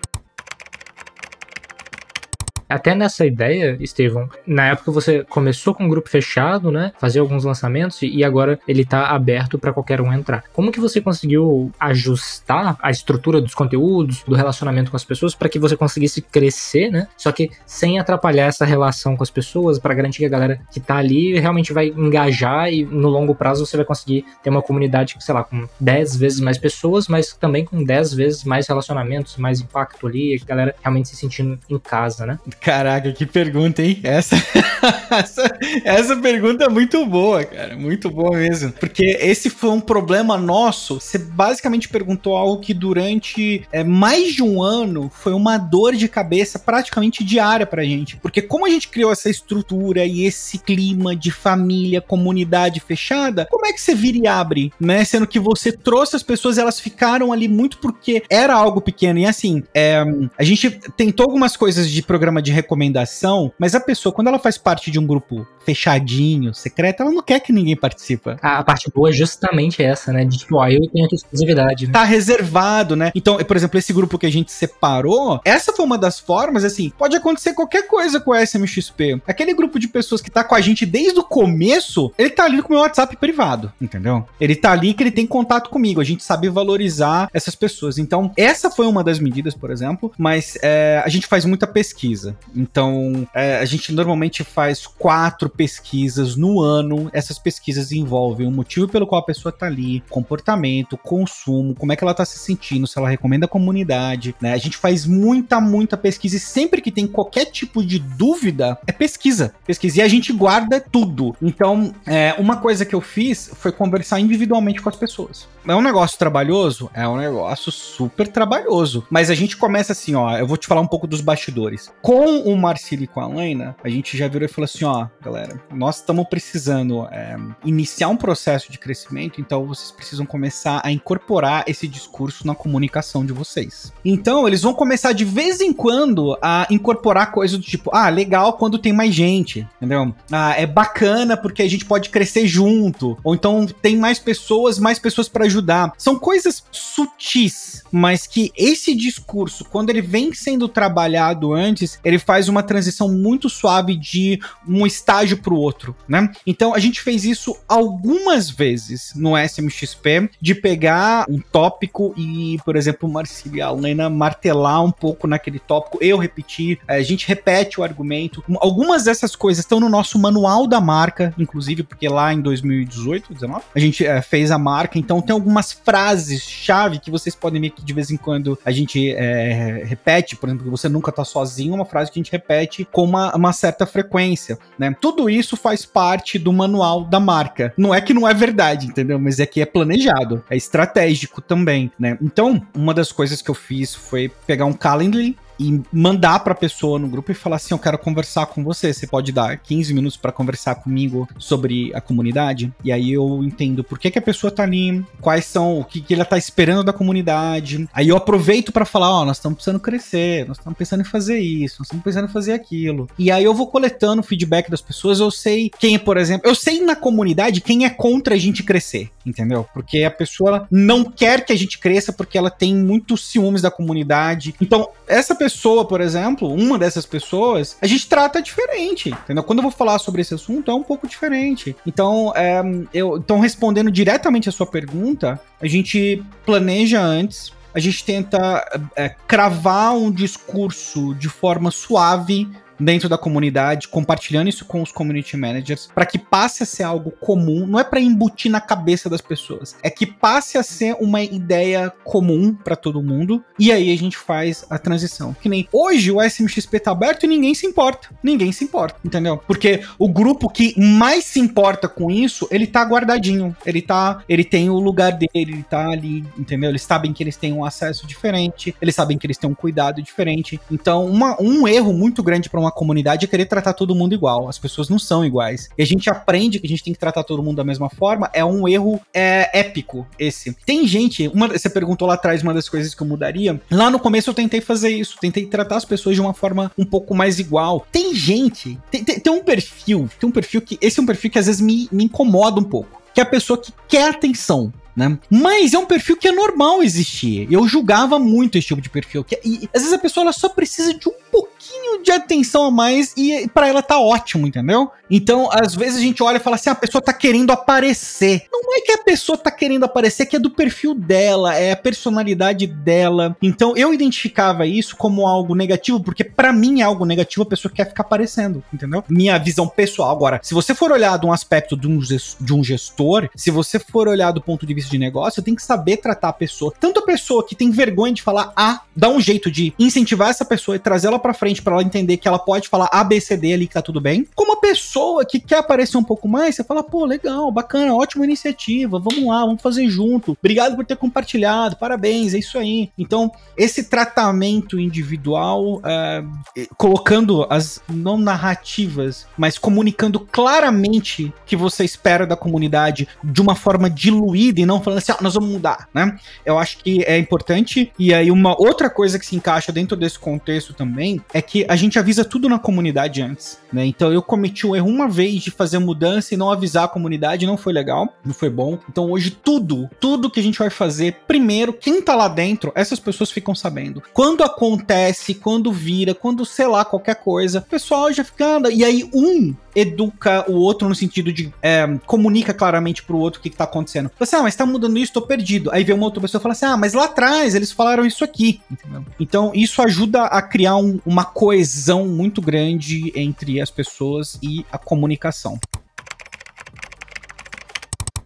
Até nessa ideia, Estevão, na época você começou com um grupo fechado, né? Fazer alguns lançamentos e agora ele tá aberto para qualquer um entrar. Como que você conseguiu ajustar a estrutura dos conteúdos, do relacionamento com as pessoas para que você conseguisse crescer, né? Só que sem atrapalhar essa relação com as pessoas, para garantir que a galera que tá ali realmente vai engajar e no longo prazo você vai conseguir ter uma comunidade, sei lá, com 10 vezes mais pessoas, mas também com 10 vezes mais relacionamentos, mais impacto ali, a galera realmente se sentindo em casa, né? Caraca, que pergunta, hein? Essa, essa, essa pergunta é muito boa, cara. Muito boa mesmo. Porque esse foi um problema nosso. Você basicamente perguntou algo que durante é, mais de um ano foi uma dor de cabeça praticamente diária pra gente. Porque como a gente criou essa estrutura e esse clima de família, comunidade fechada, como é que você vira e abre, né? Sendo que você trouxe as pessoas, elas ficaram ali muito porque era algo pequeno. E assim, é, a gente tentou algumas coisas de programa de recomendação, mas a pessoa, quando ela faz parte de um grupo fechadinho, secreto, ela não quer que ninguém participa. A, parte boa é justamente essa, né? De tipo, ó, eu tenho a exclusividade. Né? Tá reservado, né? Então, por exemplo, esse grupo que a gente separou, essa foi uma das formas, assim, pode acontecer qualquer coisa com o SMXP. Aquele grupo de pessoas que tá com a gente desde o começo, ele tá ali com o meu WhatsApp privado, entendeu? Ele tá ali que ele tem contato comigo, a gente sabe valorizar essas pessoas. Então, essa foi uma das medidas, por exemplo, mas é, a gente faz muita pesquisa. Então, é, a gente normalmente faz quatro pesquisas no ano. Essas pesquisas envolvem o motivo pelo qual a pessoa tá ali, comportamento, consumo, como é que ela tá se sentindo, se ela recomenda a comunidade, né? A gente faz muita, muita pesquisa e sempre que tem qualquer tipo de dúvida, é pesquisa. Pesquisa. E a gente guarda tudo. Então, é, uma coisa que eu fiz foi conversar individualmente com as pessoas. É um negócio trabalhoso? É um negócio super trabalhoso. Mas a gente começa assim, ó. Eu vou te falar um pouco dos bastidores. Com o Marcelo e com a Laina, a gente já virou e falou assim: ó, galera, nós estamos precisando é, iniciar um processo de crescimento, então vocês precisam começar a incorporar esse discurso na comunicação de vocês. Então, eles vão começar de vez em quando a incorporar coisas do tipo: ah, legal quando tem mais gente, entendeu? Ah, é bacana porque a gente pode crescer junto, ou então tem mais pessoas, mais pessoas para ajudar. São coisas sutis, mas que esse discurso, quando ele vem sendo trabalhado antes, ele faz uma transição muito suave de um estágio para o outro, né? Então a gente fez isso algumas vezes no SMXP, de pegar um tópico e, por exemplo, Marcília e a Lena martelar um pouco naquele tópico, eu repetir, a gente repete o argumento. Algumas dessas coisas estão no nosso manual da marca, inclusive, porque lá em 2018, 19, a gente é, fez a marca, então tem algumas frases-chave que vocês podem ver que de vez em quando a gente é, repete, por exemplo, que você nunca tá sozinho, uma frase frase que a gente repete com uma, uma certa frequência, né? Tudo isso faz parte do manual da marca. Não é que não é verdade, entendeu? Mas é que é planejado, é estratégico também, né? Então, uma das coisas que eu fiz foi pegar um Calendly e mandar para a pessoa no grupo e falar assim: Eu quero conversar com você. Você pode dar 15 minutos para conversar comigo sobre a comunidade? E aí eu entendo por que, que a pessoa tá ali, quais são, o que, que ela tá esperando da comunidade. Aí eu aproveito para falar: Ó, oh, nós estamos precisando crescer, nós estamos pensando em fazer isso, nós estamos pensando em fazer aquilo. E aí eu vou coletando feedback das pessoas. Eu sei quem, por exemplo, eu sei na comunidade quem é contra a gente crescer, entendeu? Porque a pessoa não quer que a gente cresça porque ela tem muitos ciúmes da comunidade. Então, essa pessoa, por exemplo, uma dessas pessoas, a gente trata diferente, entendeu? Quando eu vou falar sobre esse assunto, é um pouco diferente. Então, é, eu, então respondendo diretamente a sua pergunta, a gente planeja antes, a gente tenta é, cravar um discurso de forma suave dentro da comunidade, compartilhando isso com os community managers, para que passe a ser algo comum, não é para embutir na cabeça das pessoas, é que passe a ser uma ideia comum para todo mundo, e aí a gente faz a transição. Que nem hoje o SMXP tá aberto e ninguém se importa. Ninguém se importa, entendeu? Porque o grupo que mais se importa com isso, ele tá guardadinho, ele tá, ele tem o lugar dele, ele tá ali, entendeu? Eles sabem que eles têm um acesso diferente, eles sabem que eles têm um cuidado diferente. Então, uma, um erro muito grande para uma comunidade querer tratar todo mundo igual. As pessoas não são iguais. E a gente aprende que a gente tem que tratar todo mundo da mesma forma. É um erro é, épico esse. Tem gente, uma, você perguntou lá atrás uma das coisas que eu mudaria. Lá no começo eu tentei fazer isso. Tentei tratar as pessoas de uma forma um pouco mais igual. Tem gente, tem, tem, tem um perfil, tem um perfil que. Esse é um perfil que às vezes me, me incomoda um pouco. Que é a pessoa que quer atenção. Né? Mas é um perfil que é normal existir. Eu julgava muito esse tipo de perfil. Que, e às vezes a pessoa ela só precisa de um pouquinho de atenção a mais e para ela tá ótimo, entendeu? Então, às vezes a gente olha e fala assim: ah, a pessoa tá querendo aparecer. Não é que a pessoa tá querendo aparecer, é que é do perfil dela, é a personalidade dela. Então, eu identificava isso como algo negativo, porque para mim é algo negativo a pessoa quer ficar aparecendo, entendeu? Minha visão pessoal. Agora, se você for olhar de um aspecto de um, gestor, se você for olhar do ponto de vista de negócio, tem que saber tratar a pessoa. Tanto a pessoa que tem vergonha de falar A, dá um jeito de incentivar essa pessoa e trazer ela pra frente para ela entender que ela pode falar A, B, C, D ali que tá tudo bem. Como a pessoa que quer aparecer um pouco mais, você fala, pô, legal, bacana, ótima iniciativa, vamos lá, vamos fazer junto. Obrigado por ter compartilhado, parabéns, é isso aí. Então, esse tratamento individual, uh, colocando as não narrativas, mas comunicando claramente que você espera da comunidade de uma forma diluída e não falando assim, ah, nós vamos mudar, né? Eu acho que é importante. E aí, uma outra coisa que se encaixa dentro desse contexto também é que a gente avisa tudo na comunidade antes, né? Então eu cometi um erro uma vez de fazer mudança e não avisar a comunidade, não foi legal, não foi bom. Então hoje tudo, tudo que a gente vai fazer, primeiro, quem tá lá dentro, essas pessoas ficam sabendo. Quando acontece, quando vira, quando sei lá, qualquer coisa, o pessoal já fica. E aí um educa o outro no sentido de é, comunica claramente pro outro o que, que tá acontecendo. Você, ah, mas tá mudando isso, tô perdido. Aí vem uma outra pessoa e fala assim: ah, mas lá atrás eles falaram isso aqui. Entendeu? Então isso ajuda a criar um, uma coesão muito grande entre as pessoas e a comunicação.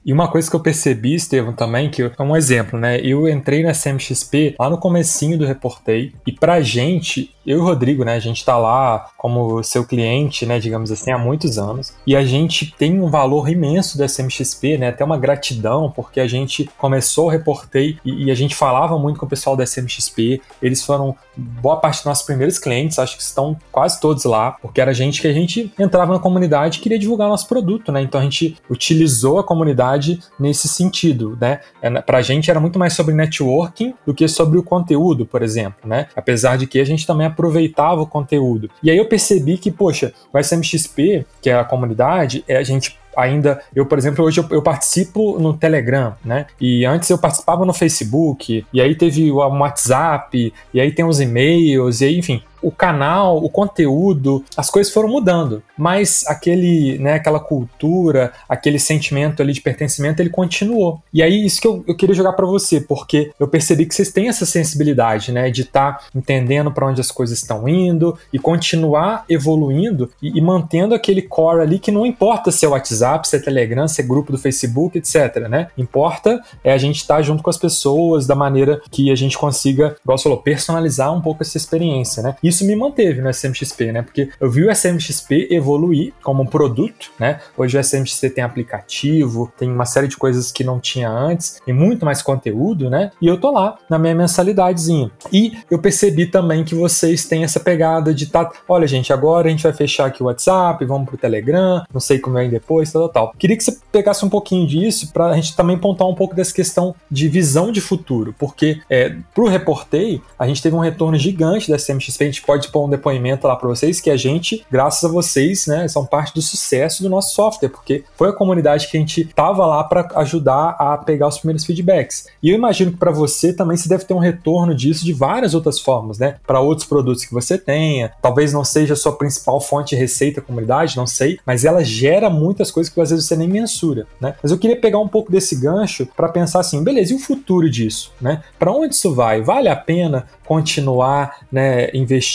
E uma coisa que eu percebi, Estevam, também, que é um exemplo, né? Eu entrei na CMXP lá no comecinho do Reportei, e pra gente, eu e o Rodrigo, né, a gente tá lá como seu cliente, né, digamos assim, há muitos anos, e a gente tem um valor imenso da SMXP, né, até uma gratidão, porque a gente começou o Reportei e, e a gente falava muito com o pessoal da SMXP, eles foram boa parte dos nossos primeiros clientes, acho que estão quase todos lá, porque era gente que a gente entrava na comunidade e queria divulgar nosso produto, né, então a gente utilizou a comunidade nesse sentido, né? É, Para a gente era muito mais sobre networking do que sobre o conteúdo, por exemplo, né? Apesar de que a gente também aproveitava o conteúdo. E aí eu percebi que, poxa, o SMXP, que é a comunidade, é a gente ainda, eu, por exemplo, hoje eu, eu, participo no Telegram, né? E antes eu participava no Facebook, e aí teve o WhatsApp, e aí tem os e-mails, e aí, enfim, o canal, o conteúdo, as coisas foram mudando, mas aquele, né, aquela cultura, aquele sentimento ali de pertencimento, ele continuou. E aí isso que eu, eu queria jogar para você, porque eu percebi que vocês têm essa sensibilidade, né, de estar tá entendendo para onde as coisas estão indo e continuar evoluindo e, e, mantendo aquele core ali que não importa se é WhatsApp, se é Telegram, se é grupo do Facebook, etc, né? Importa é a gente estar tá junto com as pessoas da maneira que a gente consiga, igual você falou, personalizar um pouco essa experiência, né? Isso me manteve no SMXP, né? Porque eu vi o SMXP evoluir como um produto, né? Hoje o SMXP tem aplicativo, tem uma série de coisas que não tinha antes, e muito mais conteúdo, né? E eu tô lá na minha mensalidadezinha. E eu percebi também que vocês têm essa pegada de tá, olha gente, agora a gente vai fechar aqui o WhatsApp, vamos pro Telegram, não sei como vem depois, tal, tal. Queria que você pegasse um pouquinho disso para a gente também pontuar um pouco dessa questão de visão de futuro, porque é, pro Reportei, a gente teve um retorno gigante da CMXP, a gente pode pôr um depoimento lá para vocês que a gente, graças a vocês, né, são parte do sucesso do nosso software, porque foi a comunidade que a gente tava lá para ajudar a pegar os primeiros feedbacks. E eu imagino que para você também se deve ter um retorno disso de várias outras formas, né? Para outros produtos que você tenha, talvez não seja a sua principal fonte de receita comunidade, não sei, mas ela gera muitas coisas que às vezes você nem mensura, né? Mas eu queria pegar um pouco desse gancho para pensar assim, beleza, e o futuro disso, né? Para onde isso vai? Vale a pena continuar né, investindo,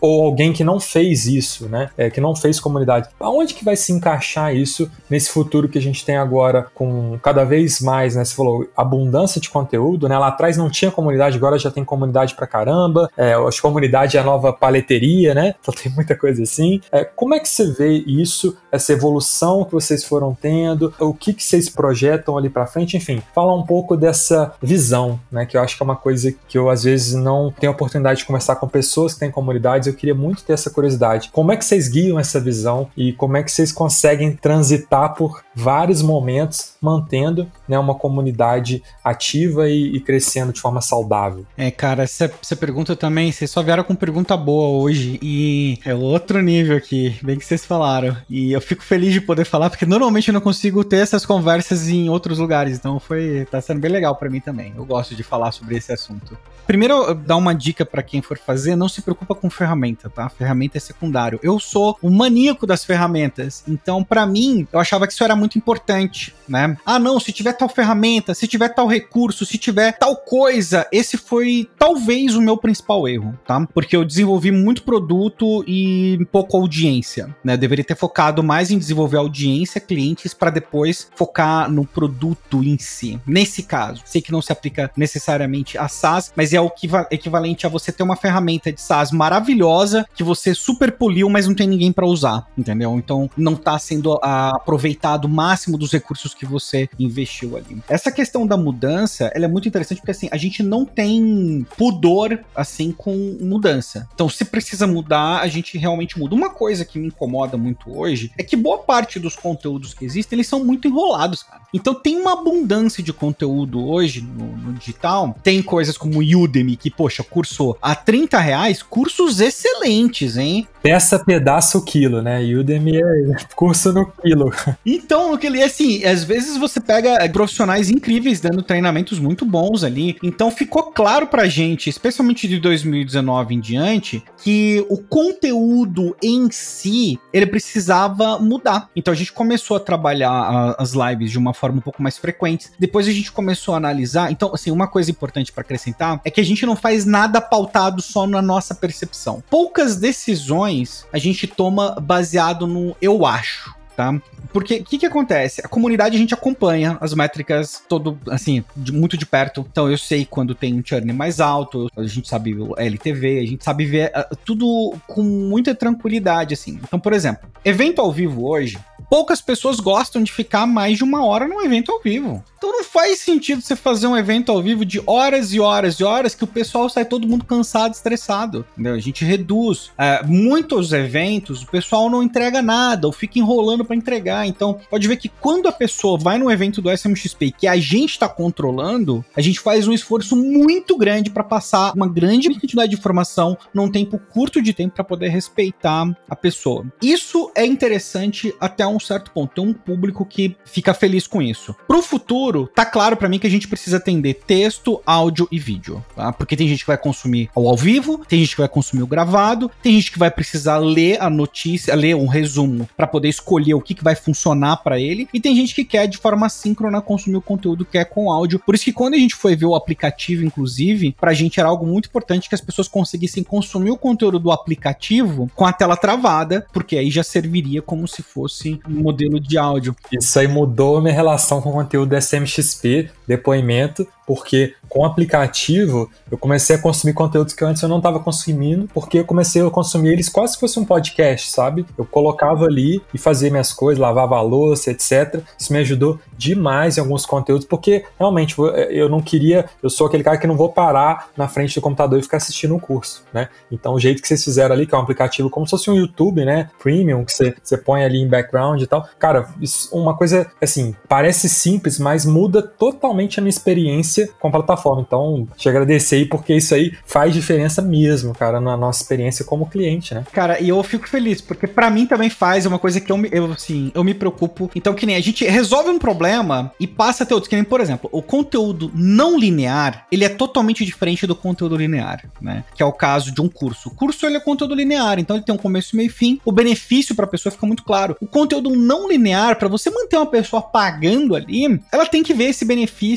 ou alguém que não fez isso, né, é, que não fez comunidade, aonde que vai se encaixar isso nesse futuro que a gente tem agora com cada vez mais, né, você falou, abundância de conteúdo, né, lá atrás não tinha comunidade, agora já tem comunidade pra caramba, é, acho que comunidade é a nova paleteria, né, então tem muita coisa assim. É, como é que você vê isso, essa evolução que vocês foram tendo, o que que vocês projetam ali para frente, enfim, fala um pouco dessa visão, né, que eu acho que é uma coisa que eu às vezes não tenho oportunidade de conversar com pessoas que têm comunidades, eu queria muito ter essa curiosidade. Como é que vocês guiam essa visão e como é que vocês conseguem transitar por vários momentos mantendo né, uma comunidade ativa e, e, crescendo de forma saudável? É, cara, essa, essa pergunta também, vocês só vieram com pergunta boa hoje e é outro nível aqui, bem que vocês falaram. E eu fico feliz de poder falar, porque normalmente eu não consigo ter essas conversas em outros lugares, então foi, tá sendo bem legal para mim também. Eu gosto de falar sobre esse assunto. Primeiro, dar uma dica para quem for fazer, não se preocupa com ferramenta, tá? Ferramenta é secundário. Eu sou um maníaco das ferramentas, então para mim, eu achava que isso era muito importante, né? Ah, não, se tiver tal ferramenta, se tiver tal recurso, se tiver tal coisa, esse foi talvez o meu principal erro, tá? Porque eu desenvolvi muito produto e pouco audiência, né? Eu deveria ter focado mais em desenvolver audiência, clientes, para depois focar no produto em si. Nesse caso, sei que não se aplica necessariamente a SaaS, mas é o equivalente a você ter uma ferramenta de SaaS maravilhosa que você super poliu, mas não tem ninguém para usar, entendeu? Então não tá sendo a, aproveitado o máximo dos recursos que você investiu ali. Essa questão da mudança, ela é muito interessante porque assim, a gente não tem pudor assim com mudança. Então, se precisa mudar, a gente realmente muda. Uma coisa que me incomoda muito hoje é que boa parte dos conteúdos que existem, eles são muito enrolados, cara. Então tem uma abundância de conteúdo hoje no, no digital. Tem coisas como Udemy, que, poxa, curso a 30 reais, cursos excelentes, hein? Peça, pedaço, quilo, né? Udemy é curso no quilo. Então, o que ele é assim, às vezes você pega profissionais incríveis dando treinamentos muito bons ali. Então ficou claro pra gente, especialmente de 2019 em diante, que o conteúdo em si, ele precisava mudar. Então a gente começou a trabalhar as lives de uma forma um pouco mais frequente. Depois a gente começou a analisar. Então, assim, uma coisa importante para acrescentar é que a gente não faz nada pautado só na nossa percepção. Poucas decisões a gente toma baseado no eu acho. Tá? Porque o que, que acontece? A comunidade a gente acompanha as métricas todo, assim, de, muito de perto. Então eu sei quando tem um churn mais alto, a gente sabe o LTV, a gente sabe ver uh, tudo com muita tranquilidade, assim. Então, por exemplo, evento ao vivo hoje, poucas pessoas gostam de ficar mais de uma hora num evento ao vivo. Então não faz sentido você fazer um evento ao vivo de horas e horas e horas que o pessoal sai todo mundo cansado, estressado. Entendeu? A gente reduz. É, muitos eventos, o pessoal não entrega nada ou fica enrolando para entregar. Então pode ver que quando a pessoa vai no evento do SMXP que a gente está controlando, a gente faz um esforço muito grande para passar uma grande quantidade de informação num tempo curto de tempo para poder respeitar a pessoa. Isso é interessante até um certo ponto. Tem um público que fica feliz com isso. Pro futuro futuro, tá claro para mim que a gente precisa atender texto, áudio e vídeo, tá? Porque tem gente que vai consumir ao, ao vivo, tem gente que vai consumir o gravado, tem gente que vai precisar ler a notícia, ler um resumo para poder escolher o que, que vai funcionar para ele, e tem gente que quer de forma síncrona consumir o conteúdo que é com áudio. Por isso que quando a gente foi ver o aplicativo, inclusive, pra gente era algo muito importante que as pessoas conseguissem consumir o conteúdo do aplicativo com a tela travada, porque aí já serviria como se fosse um modelo de áudio. Isso aí mudou minha relação com o conteúdo SM MXP, depoimento, porque com o aplicativo eu comecei a consumir conteúdos que antes eu não estava consumindo, porque eu comecei a consumir eles quase se fosse um podcast, sabe? Eu colocava ali e fazia minhas coisas, lavava a louça, etc. Isso me ajudou demais em alguns conteúdos, porque realmente eu não queria, eu sou aquele cara que não vou parar na frente do computador e ficar assistindo um curso, né? Então o jeito que vocês fizeram ali, que é um aplicativo como se fosse um YouTube, né? Premium, que você, você põe ali em background e tal. Cara, isso, uma coisa assim, parece simples, mas muda totalmente a minha experiência com a plataforma. Então, te agradecer aí, porque isso aí faz diferença mesmo, cara, na nossa experiência como cliente, né? Cara, e eu fico feliz, porque para mim também faz é uma coisa que eu, eu, assim, eu me preocupo. Então, que nem a gente resolve um problema e passa a ter outros. Que nem, por exemplo, o conteúdo não linear, ele é totalmente diferente do conteúdo linear, né? Que é o caso de um curso. O curso, ele é conteúdo linear, então ele tem um começo, meio e fim. O benefício para a pessoa fica muito claro. O conteúdo não linear, para você manter uma pessoa pagando ali, ela tem que ver esse benefício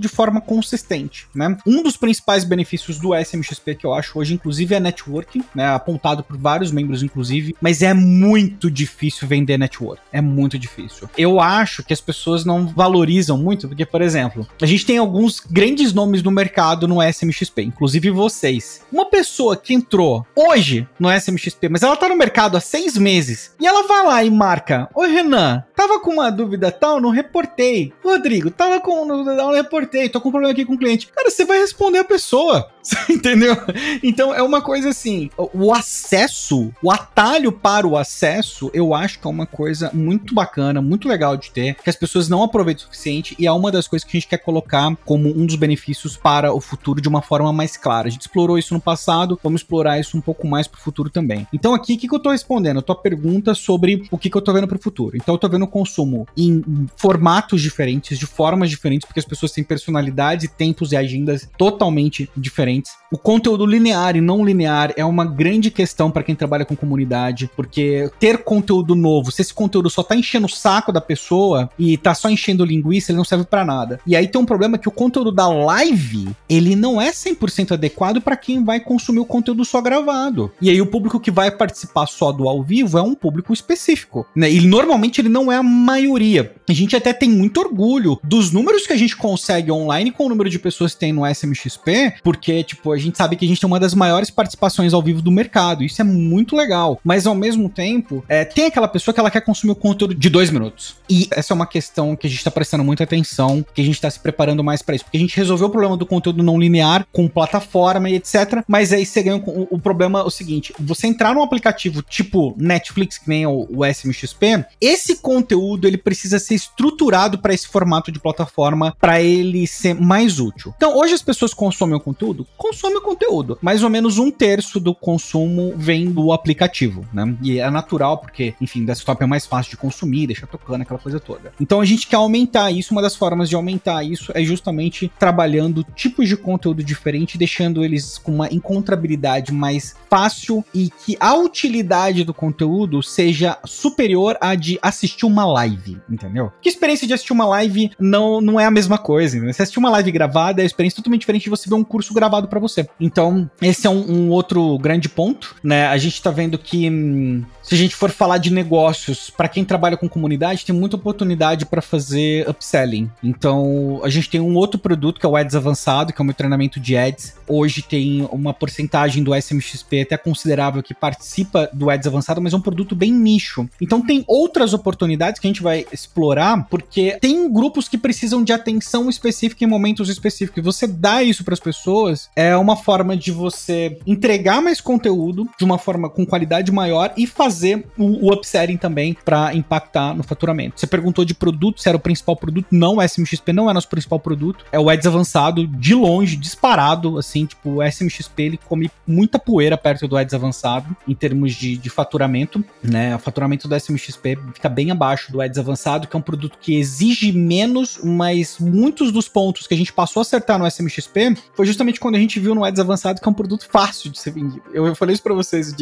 de forma consistente, né? Um dos principais benefícios do SMXP que eu acho hoje, inclusive, é networking, né? Apontado por vários membros, inclusive, mas é muito difícil vender network. É muito difícil. Eu acho que as pessoas não valorizam muito, porque, por exemplo, a gente tem alguns grandes nomes no mercado no SMXP, inclusive vocês. Uma pessoa que entrou hoje no SMXP, mas ela tá no mercado há seis meses, e ela vai lá e marca: Oi, Renan, tava com uma dúvida tal, não reportei. Rodrigo, tava com uma dúvida tal, não reportei, tô com um problema aqui com o cliente. Cara, você vai responder a pessoa. Entendeu? Então é uma coisa assim, o acesso, o atalho para o acesso, eu acho que é uma coisa muito bacana, muito legal de ter, que as pessoas não aproveitam o suficiente e é uma das coisas que a gente quer colocar como um dos benefícios para o futuro de uma forma mais clara. A gente explorou isso no passado, vamos explorar isso um pouco mais para o futuro também. Então aqui, o que, que eu tô respondendo? A tua pergunta sobre o que, que eu tô vendo para o futuro. Então eu tô vendo consumo em formatos diferentes, de formas diferentes, porque as pessoas têm personalidades, tempos e agendas totalmente diferentes. O conteúdo linear e não linear é uma grande questão para quem trabalha com comunidade, porque ter conteúdo novo, se esse conteúdo só tá enchendo o saco da pessoa e tá só enchendo linguiça, ele não serve para nada. E aí tem um problema que o conteúdo da live, ele não é 100% adequado para quem vai consumir o conteúdo só gravado. E aí o público que vai participar só do ao vivo é um público específico, né? E normalmente ele não é a maioria. A gente até tem muito orgulho dos números que a gente consegue online com o número de pessoas que tem no SMXP, porque tipo, a gente sabe que a gente tem uma das maiores participações ao vivo do mercado. Isso é muito legal. Mas ao mesmo tempo, é, tem aquela pessoa que ela quer consumir o conteúdo de dois minutos. E essa é uma questão que a gente tá prestando muita atenção, que a gente tá se preparando mais para isso. Porque a gente resolveu o problema do conteúdo não linear com plataforma e etc. Mas aí você ganha o, o problema o seguinte: você entrar num aplicativo tipo Netflix, que nem o, o SMXP, esse conteúdo ele precisa ser estruturado para esse formato de plataforma para ele ser mais útil. Então, hoje as pessoas consomem o conteúdo consome conteúdo. Mais ou menos um terço do consumo vem do aplicativo, né? E é natural, porque, enfim, desktop é mais fácil de consumir, deixa tocando aquela coisa toda. Então a gente quer aumentar isso. Uma das formas de aumentar isso é justamente trabalhando tipos de conteúdo diferente, deixando eles com uma encontrabilidade mais fácil e que a utilidade do conteúdo seja superior à de assistir uma live, entendeu? Que experiência de assistir uma live não, não é a mesma coisa, né? Você assistir uma live gravada é uma experiência totalmente diferente de você ver um curso gravado para você. Então, esse é um, um, outro grande ponto, né? A gente tá vendo que hum, se a gente for falar de negócios, para quem trabalha com comunidade, tem muita oportunidade para fazer upselling. Então, a gente tem um outro produto que é o Ads Avançado, que é o meu treinamento de Ads. Hoje tem uma porcentagem do SMXP até considerável que participa do Ads Avançado, mas é um produto bem nicho. Então, tem outras oportunidades que a gente vai explorar, porque tem grupos que precisam de atenção específica em momentos específicos. Você dá isso para as pessoas é uma forma de você entregar mais conteúdo de uma forma com qualidade maior e fazer fazer o, o upselling também para impactar no faturamento. Você perguntou de produto, se era o principal produto. Não, o SMXP não é nosso principal produto. É o Ads avançado, de longe, disparado, assim, tipo, o SMXP ele come muita poeira perto do Ads avançado em termos de, de faturamento, né? O faturamento do SMXP fica bem abaixo do Ads avançado, que é um produto que exige menos, mas muitos dos pontos que a gente passou a acertar no SMXP foi justamente quando a gente viu no Ads avançado que é um produto fácil de ser vendido. Eu, eu falei isso para vocês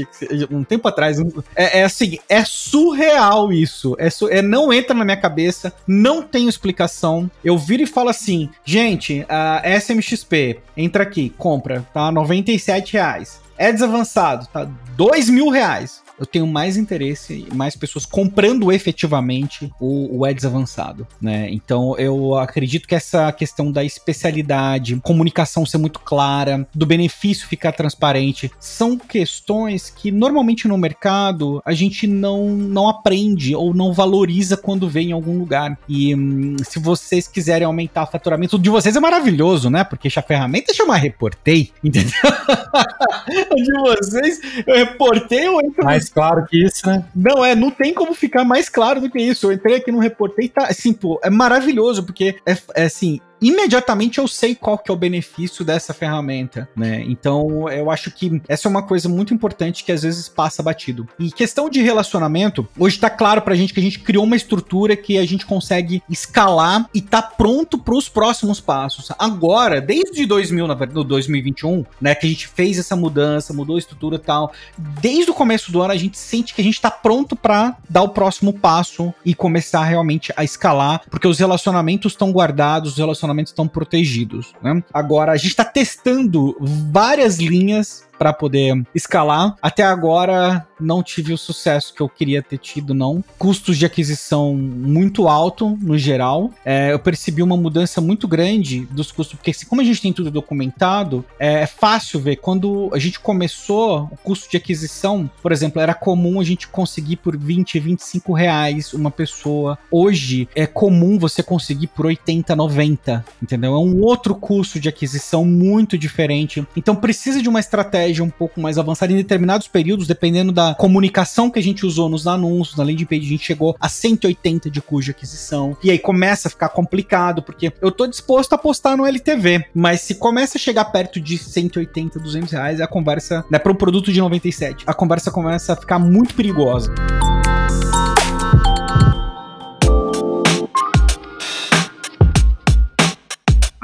um tempo atrás, é, é, assim, é surreal isso. É, su é, não entra na minha cabeça, não tem explicação. Eu viro e falo assim, gente, a SMXP, entra aqui, compra, tá? 97 reais. É desavançado, tá? 2 mil reais. Eu tenho mais interesse, mais pessoas comprando efetivamente o, o Ads avançado, né? Então eu acredito que essa questão da especialidade, comunicação ser muito clara, do benefício ficar transparente, são questões que normalmente no mercado a gente não, não aprende ou não valoriza quando vê em algum lugar. E hum, se vocês quiserem aumentar o faturamento de vocês é maravilhoso, né? Porque a ferramenta chama Reportei, entendeu? de vocês, eu reportei ou entro Mais claro que isso, né? Não, é, não tem como ficar mais claro do que isso. Eu entrei aqui no Reportei, tá, assim, pô, é maravilhoso, porque é, é assim, imediatamente eu sei qual que é o benefício dessa ferramenta, né? Então, eu acho que essa é uma coisa muito importante que às vezes passa batido. E questão de relacionamento, hoje tá claro pra gente que a gente criou uma estrutura que a gente consegue escalar e tá pronto para os próximos passos. Agora, desde 2000, no 2021, né, que a gente fez essa mudança, mudou a estrutura e tal, desde o começo do ano a gente sente que a gente tá pronto para dar o próximo passo e começar realmente a escalar, porque os relacionamentos estão guardados, os relacionamentos relacionamentos estão protegidos. Né? Agora, a gente está testando várias linhas para poder escalar. Até agora não tive o sucesso que eu queria ter tido, não. Custos de aquisição muito alto no geral. É, eu percebi uma mudança muito grande dos custos, porque como a gente tem tudo documentado, é, é fácil ver. Quando a gente começou, o custo de aquisição, por exemplo, era comum a gente conseguir por 20, 25 reais uma pessoa. Hoje é comum você conseguir por 80, 90, entendeu? É um outro custo de aquisição muito diferente. Então precisa de uma estratégia estratégia um pouco mais avançada em determinados períodos, dependendo da comunicação que a gente usou nos anúncios, na landing page, a gente chegou a 180 de cuja aquisição. E aí começa a ficar complicado, porque eu tô disposto a apostar no LTV, mas se começa a chegar perto de 180, 200 reais, a conversa, né, para um produto de 97, a conversa começa a ficar muito perigosa.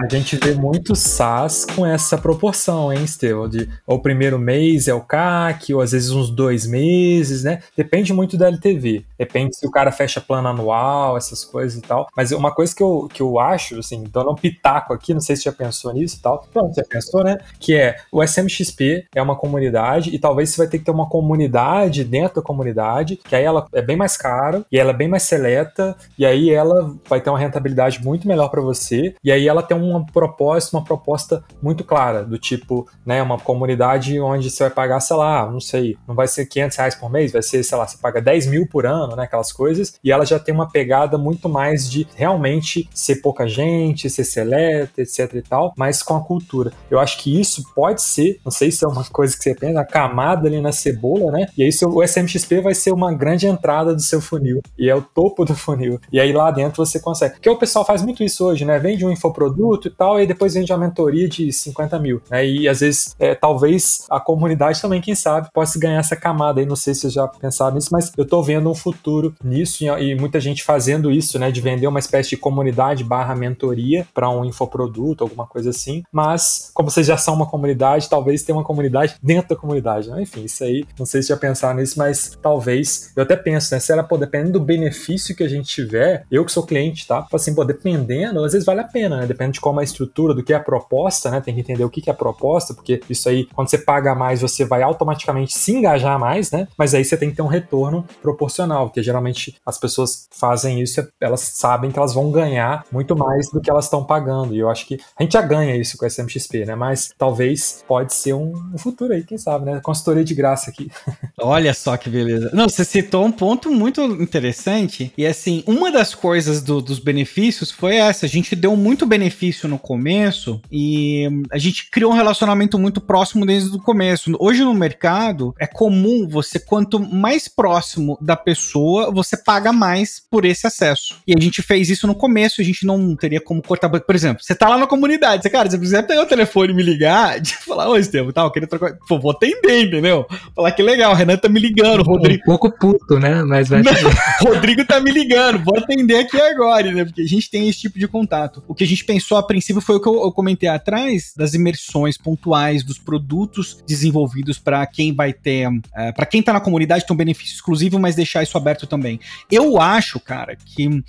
A gente vê muito SaaS com essa proporção, hein, Estevão? De o primeiro mês é o CAC, ou às vezes uns dois meses, né? Depende muito da LTV. Depende se o cara fecha plano anual, essas coisas e tal. Mas uma coisa que eu, que eu acho, assim, dando um pitaco aqui, não sei se já pensou nisso e tal. Pronto, já pensou, né? Que é o SMXP é uma comunidade e talvez você vai ter que ter uma comunidade dentro da comunidade, que aí ela é bem mais cara e ela é bem mais seleta, e aí ela vai ter uma rentabilidade muito melhor para você, e aí ela tem um um propósito, uma proposta muito clara, do tipo, né, uma comunidade onde você vai pagar, sei lá, não sei, não vai ser 500 reais por mês, vai ser, sei lá, você paga 10 mil por ano, né, aquelas coisas, e ela já tem uma pegada muito mais de realmente ser pouca gente, ser seleta, etc e tal, mas com a cultura. Eu acho que isso pode ser, não sei se é uma coisa que você pensa, a camada ali na cebola, né, e aí o SMXP vai ser uma grande entrada do seu funil, e é o topo do funil, e aí lá dentro você consegue, porque o pessoal faz muito isso hoje, né, vende um infoproduto, produto e tal, e depois vende uma mentoria de 50 mil, né? E às vezes, é, talvez a comunidade também, quem sabe, possa ganhar essa camada aí. Não sei se vocês já pensaram nisso, mas eu tô vendo um futuro nisso e, e muita gente fazendo isso, né? De vender uma espécie de comunidade barra mentoria para um infoproduto, alguma coisa assim. Mas, como vocês já são uma comunidade, talvez tenha uma comunidade dentro da comunidade, né? Enfim, isso aí, não sei se já pensaram nisso, mas talvez, eu até penso, né? Se ela, pô, dependendo do benefício que a gente tiver, eu que sou cliente, tá? Assim, pô, dependendo, às vezes vale a pena, né? Depende de como a estrutura do que é a proposta, né? Tem que entender o que é a proposta, porque isso aí, quando você paga mais, você vai automaticamente se engajar mais, né? Mas aí você tem que ter um retorno proporcional, porque geralmente as pessoas fazem isso, elas sabem que elas vão ganhar muito mais do que elas estão pagando. E eu acho que a gente já ganha isso com a SMXP, né? Mas talvez pode ser um, um futuro aí, quem sabe, né? Consultoria de graça aqui. Olha só que beleza. Não, você citou um ponto muito interessante. E assim, uma das coisas do, dos benefícios foi essa. A gente deu muito benefício no começo e a gente criou um relacionamento muito próximo desde o começo. Hoje no mercado é comum você, quanto mais próximo da pessoa, você paga mais por esse acesso. E a gente fez isso no começo, a gente não teria como cortar. Por exemplo, você tá lá na comunidade, você, cara, se você quiser pegar o telefone e me ligar, de falar, ô Estevam, tal, eu queria trocar. Pô, vou atender, entendeu? Falar que legal, o Renan tá me ligando, o Rodrigo. Um pouco puto, né? Mas vai. Não, Rodrigo tá me ligando, vou atender aqui agora, né? Porque a gente tem esse tipo de contato. O que a gente pensou a princípio foi o que eu, eu comentei atrás das imersões pontuais dos produtos desenvolvidos para quem vai ter, uh, é, para quem tá na comunidade ter um benefício exclusivo, mas deixar isso aberto também. Eu acho, cara, que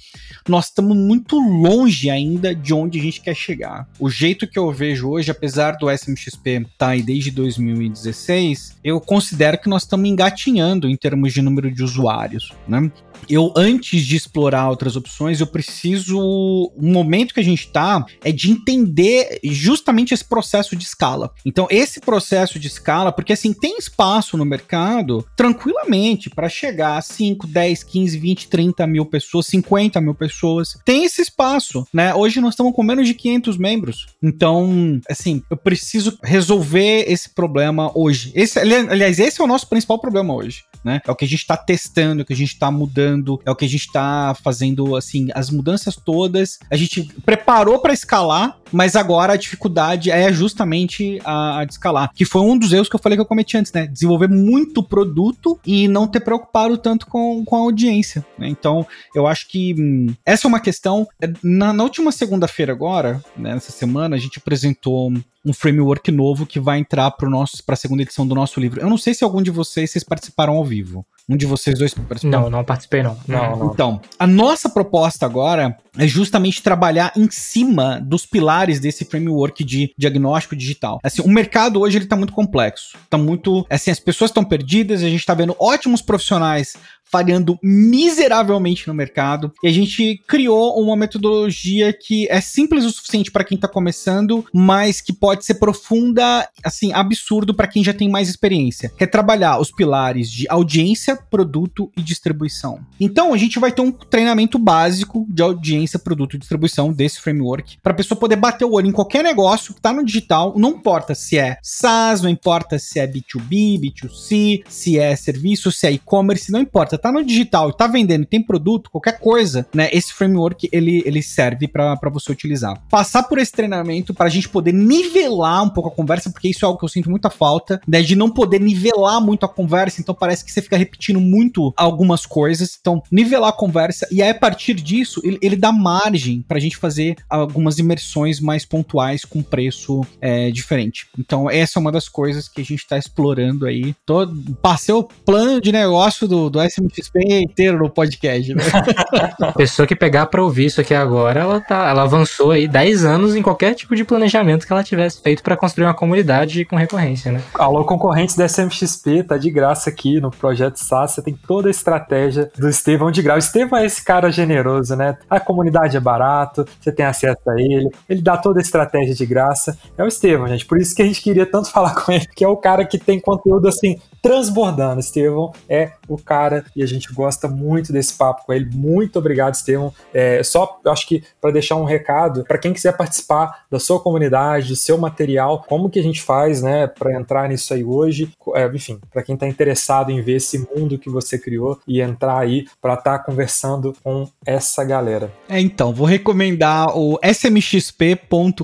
nós estamos muito longe ainda de onde a gente quer chegar. O jeito que eu vejo hoje, apesar do SMXP estar tá aí desde 2016, eu considero que nós estamos engatinhando em termos de número de usuários, né? Eu, antes de explorar outras opções, eu preciso. O momento que a gente está é de entender justamente esse processo de escala. Então, esse processo de escala, porque assim, tem espaço no mercado tranquilamente para chegar a 5, 10, 15, 20, 30 mil pessoas, 50 mil pessoas. Tem esse espaço, né? Hoje nós estamos com menos de 500 membros. Então, assim, eu preciso resolver esse problema hoje. Esse, aliás, esse é o nosso principal problema hoje, né? É o que a gente está testando, é o que a gente está mudando mudando, é o que a gente tá fazendo, assim, as mudanças todas. A gente preparou para escalar, mas agora a dificuldade é justamente a, a, escalar, que foi um dos erros que eu falei que eu cometi antes, né? Desenvolver muito produto e não ter preocupado tanto com, com a audiência, né? Então, eu acho que hum, essa é uma questão. Na, na última segunda-feira agora, né, nessa semana, a gente apresentou um framework novo que vai entrar para a segunda edição do nosso livro. Eu não sei se algum de vocês, vocês participaram ao vivo. Um de vocês dois participaram? Não, não participei não. não, não. Então, a nossa proposta agora é justamente trabalhar em cima dos pilares desse framework de diagnóstico digital. Assim, o mercado hoje ele tá muito complexo. Tá muito, assim, as pessoas estão perdidas, a gente tá vendo ótimos profissionais falhando miseravelmente no mercado. E a gente criou uma metodologia que é simples o suficiente para quem está começando, mas que pode ser profunda, assim, absurdo para quem já tem mais experiência. Que é trabalhar os pilares de audiência, produto e distribuição. Então a gente vai ter um treinamento básico de audiência, produto e distribuição desse framework para a pessoa poder bater o olho em qualquer negócio que está no digital, não importa se é SaaS, não importa se é B2B, B2C, se é serviço, se é e-commerce, não importa tá no digital e tá vendendo, tem produto, qualquer coisa, né? Esse framework ele, ele serve para você utilizar. Passar por esse treinamento para a gente poder nivelar um pouco a conversa, porque isso é algo que eu sinto muita falta, né? De não poder nivelar muito a conversa, então parece que você fica repetindo muito algumas coisas. Então, nivelar a conversa e aí a partir disso ele, ele dá margem para a gente fazer algumas imersões mais pontuais com preço é, diferente. Então, essa é uma das coisas que a gente está explorando aí. Tô, passei o plano de negócio do, do SM XP inteiro no podcast, né? A pessoa que pegar pra ouvir isso aqui agora, ela tá, ela avançou aí 10 anos em qualquer tipo de planejamento que ela tivesse feito para construir uma comunidade com recorrência, né? Alô, concorrentes da SMXP, tá de graça aqui no projeto SAS, você tem toda a estratégia do Estevão de grau. O Estevão é esse cara generoso, né? A comunidade é barato, você tem acesso a ele, ele dá toda a estratégia de graça. É o Estevão, gente, por isso que a gente queria tanto falar com ele, que é o cara que tem conteúdo assim transbordando. Estevão é o cara e a gente gosta muito desse papo com ele. Muito obrigado, Estevão. É, só acho que para deixar um recado para quem quiser participar da sua comunidade, do seu material, como que a gente faz, né, para entrar nisso aí hoje? É, enfim, para quem está interessado em ver esse mundo que você criou e entrar aí para estar tá conversando com essa galera. É, então, vou recomendar o smxp.com.br.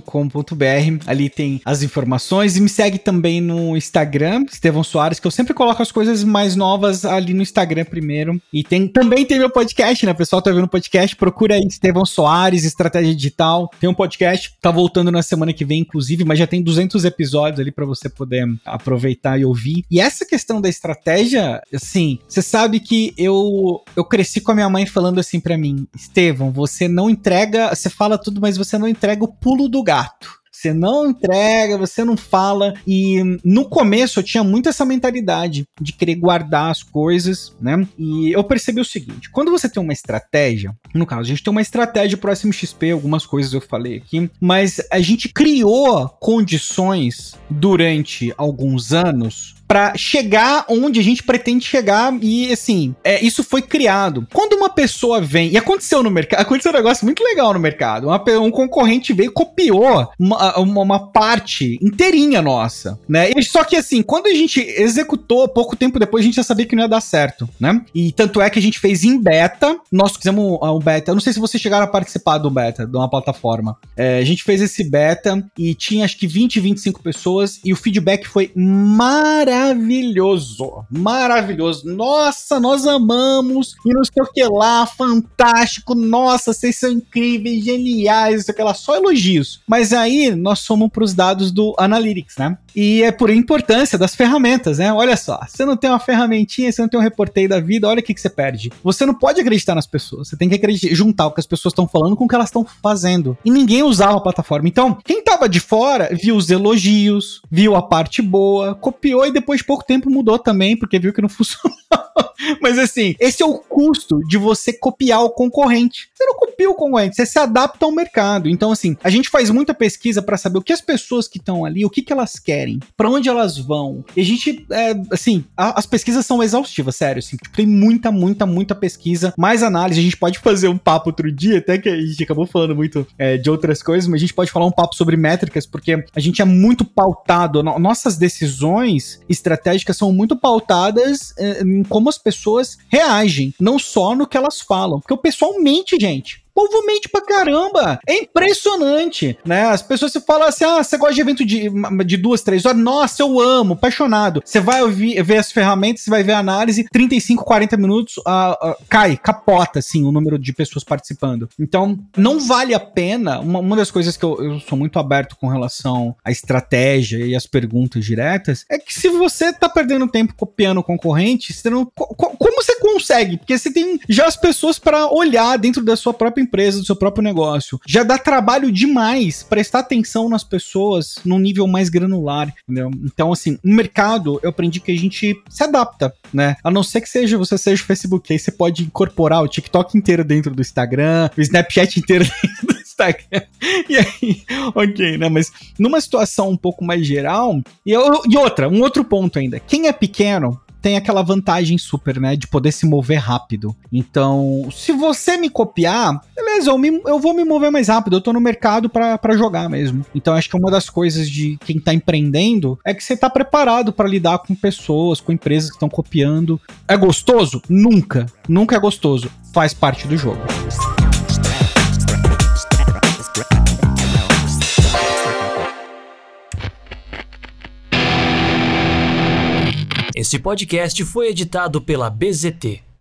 Ali tem as informações e me segue também no Instagram, Estevão Soares, que eu sempre coloco as coisas mais novas ali no Instagram primeiro. E tem também tem meu podcast, né? Pessoal tá vendo o podcast, procura aí Estevão Soares, Estratégia Digital. Tem um podcast, tá voltando na semana que vem, inclusive, mas já tem 200 episódios ali para você poder aproveitar e ouvir. E essa questão da estratégia, assim, você sabe que eu eu cresci com a minha mãe falando assim para mim, Estevão, você não entrega, você fala tudo, mas você não entrega o pulo do gato. Você não entrega, você não fala. E no começo eu tinha muito essa mentalidade de querer guardar as coisas, né? E eu percebi o seguinte: quando você tem uma estratégia, no caso, a gente tem uma estratégia pro SMXP, algumas coisas eu falei aqui, mas a gente criou condições durante alguns anos para chegar onde a gente pretende chegar e assim, é, isso foi criado. Quando uma pessoa vem, e aconteceu no mercado, aconteceu um negócio muito legal no mercado. Uma, um concorrente veio e copiou uma, uma, uma, parte inteirinha nossa, né? E, só que assim, quando a gente executou, pouco tempo depois a gente já sabia que não ia dar certo, né? E tanto é que a gente fez em beta, nós fizemos um beta, eu não sei se vocês chegaram a participar do beta, de uma plataforma. É, a gente fez esse beta e tinha acho que 20, 25 pessoas e o feedback foi maravilhoso maravilhoso. Maravilhoso. Nossa, nós amamos. E não sei o que lá, fantástico. Nossa, vocês são incríveis, geniais, não sei o que lá. Só elogios. Mas aí nós somos para os dados do Analytics, né? E é por importância das ferramentas, né? Olha só, você não tem uma ferramentinha, você não tem um reporteio da vida, olha o que, que você perde. Você não pode acreditar nas pessoas, você tem que acreditar, juntar o que as pessoas estão falando com o que elas estão fazendo. E ninguém usava a plataforma. Então, quem tava de fora viu os elogios, viu a parte boa, copiou e depois de pouco tempo mudou também, porque viu que não funcionou. Mas assim, esse é o custo de você copiar o concorrente. Você não copia o concorrente, você se adapta ao mercado. Então, assim, a gente faz muita pesquisa para saber o que as pessoas que estão ali, o que, que elas querem, para onde elas vão. E a gente, é, assim, a, as pesquisas são exaustivas, sério. Assim, tipo, tem muita, muita, muita pesquisa, mais análise. A gente pode fazer um papo outro dia, até que a gente acabou falando muito é, de outras coisas, mas a gente pode falar um papo sobre métricas, porque a gente é muito pautado. No, nossas decisões estratégicas são muito pautadas é, em como as pessoas reagem, não só no que elas falam. Porque o pessoal mente, gente povo mente pra caramba. É impressionante, né? As pessoas se falam assim: ah, você gosta de evento de, de duas, três horas? Nossa, eu amo, apaixonado. Você vai ouvir, ver as ferramentas, você vai ver a análise, 35, 40 minutos, uh, uh, cai, capota, assim, o número de pessoas participando. Então, não vale a pena. Uma, uma das coisas que eu, eu sou muito aberto com relação à estratégia e às perguntas diretas é que se você tá perdendo tempo copiando concorrente, você não. Co como você consegue? Porque você tem já as pessoas para olhar dentro da sua própria empresa, do seu próprio negócio. Já dá trabalho demais prestar atenção nas pessoas num nível mais granular, entendeu? Então, assim, no mercado, eu aprendi que a gente se adapta, né? A não ser que seja você seja o Facebook, aí você pode incorporar o TikTok inteiro dentro do Instagram, o Snapchat inteiro dentro do Instagram. E aí, ok, né? Mas numa situação um pouco mais geral, e, e outra, um outro ponto ainda. Quem é pequeno tem aquela vantagem super, né? De poder se mover rápido. Então, se você me copiar, beleza, eu, me, eu vou me mover mais rápido. Eu tô no mercado para jogar mesmo. Então, acho que uma das coisas de quem tá empreendendo é que você tá preparado para lidar com pessoas, com empresas que estão copiando. É gostoso? Nunca. Nunca é gostoso. Faz parte do jogo. Esse podcast foi editado pela BZT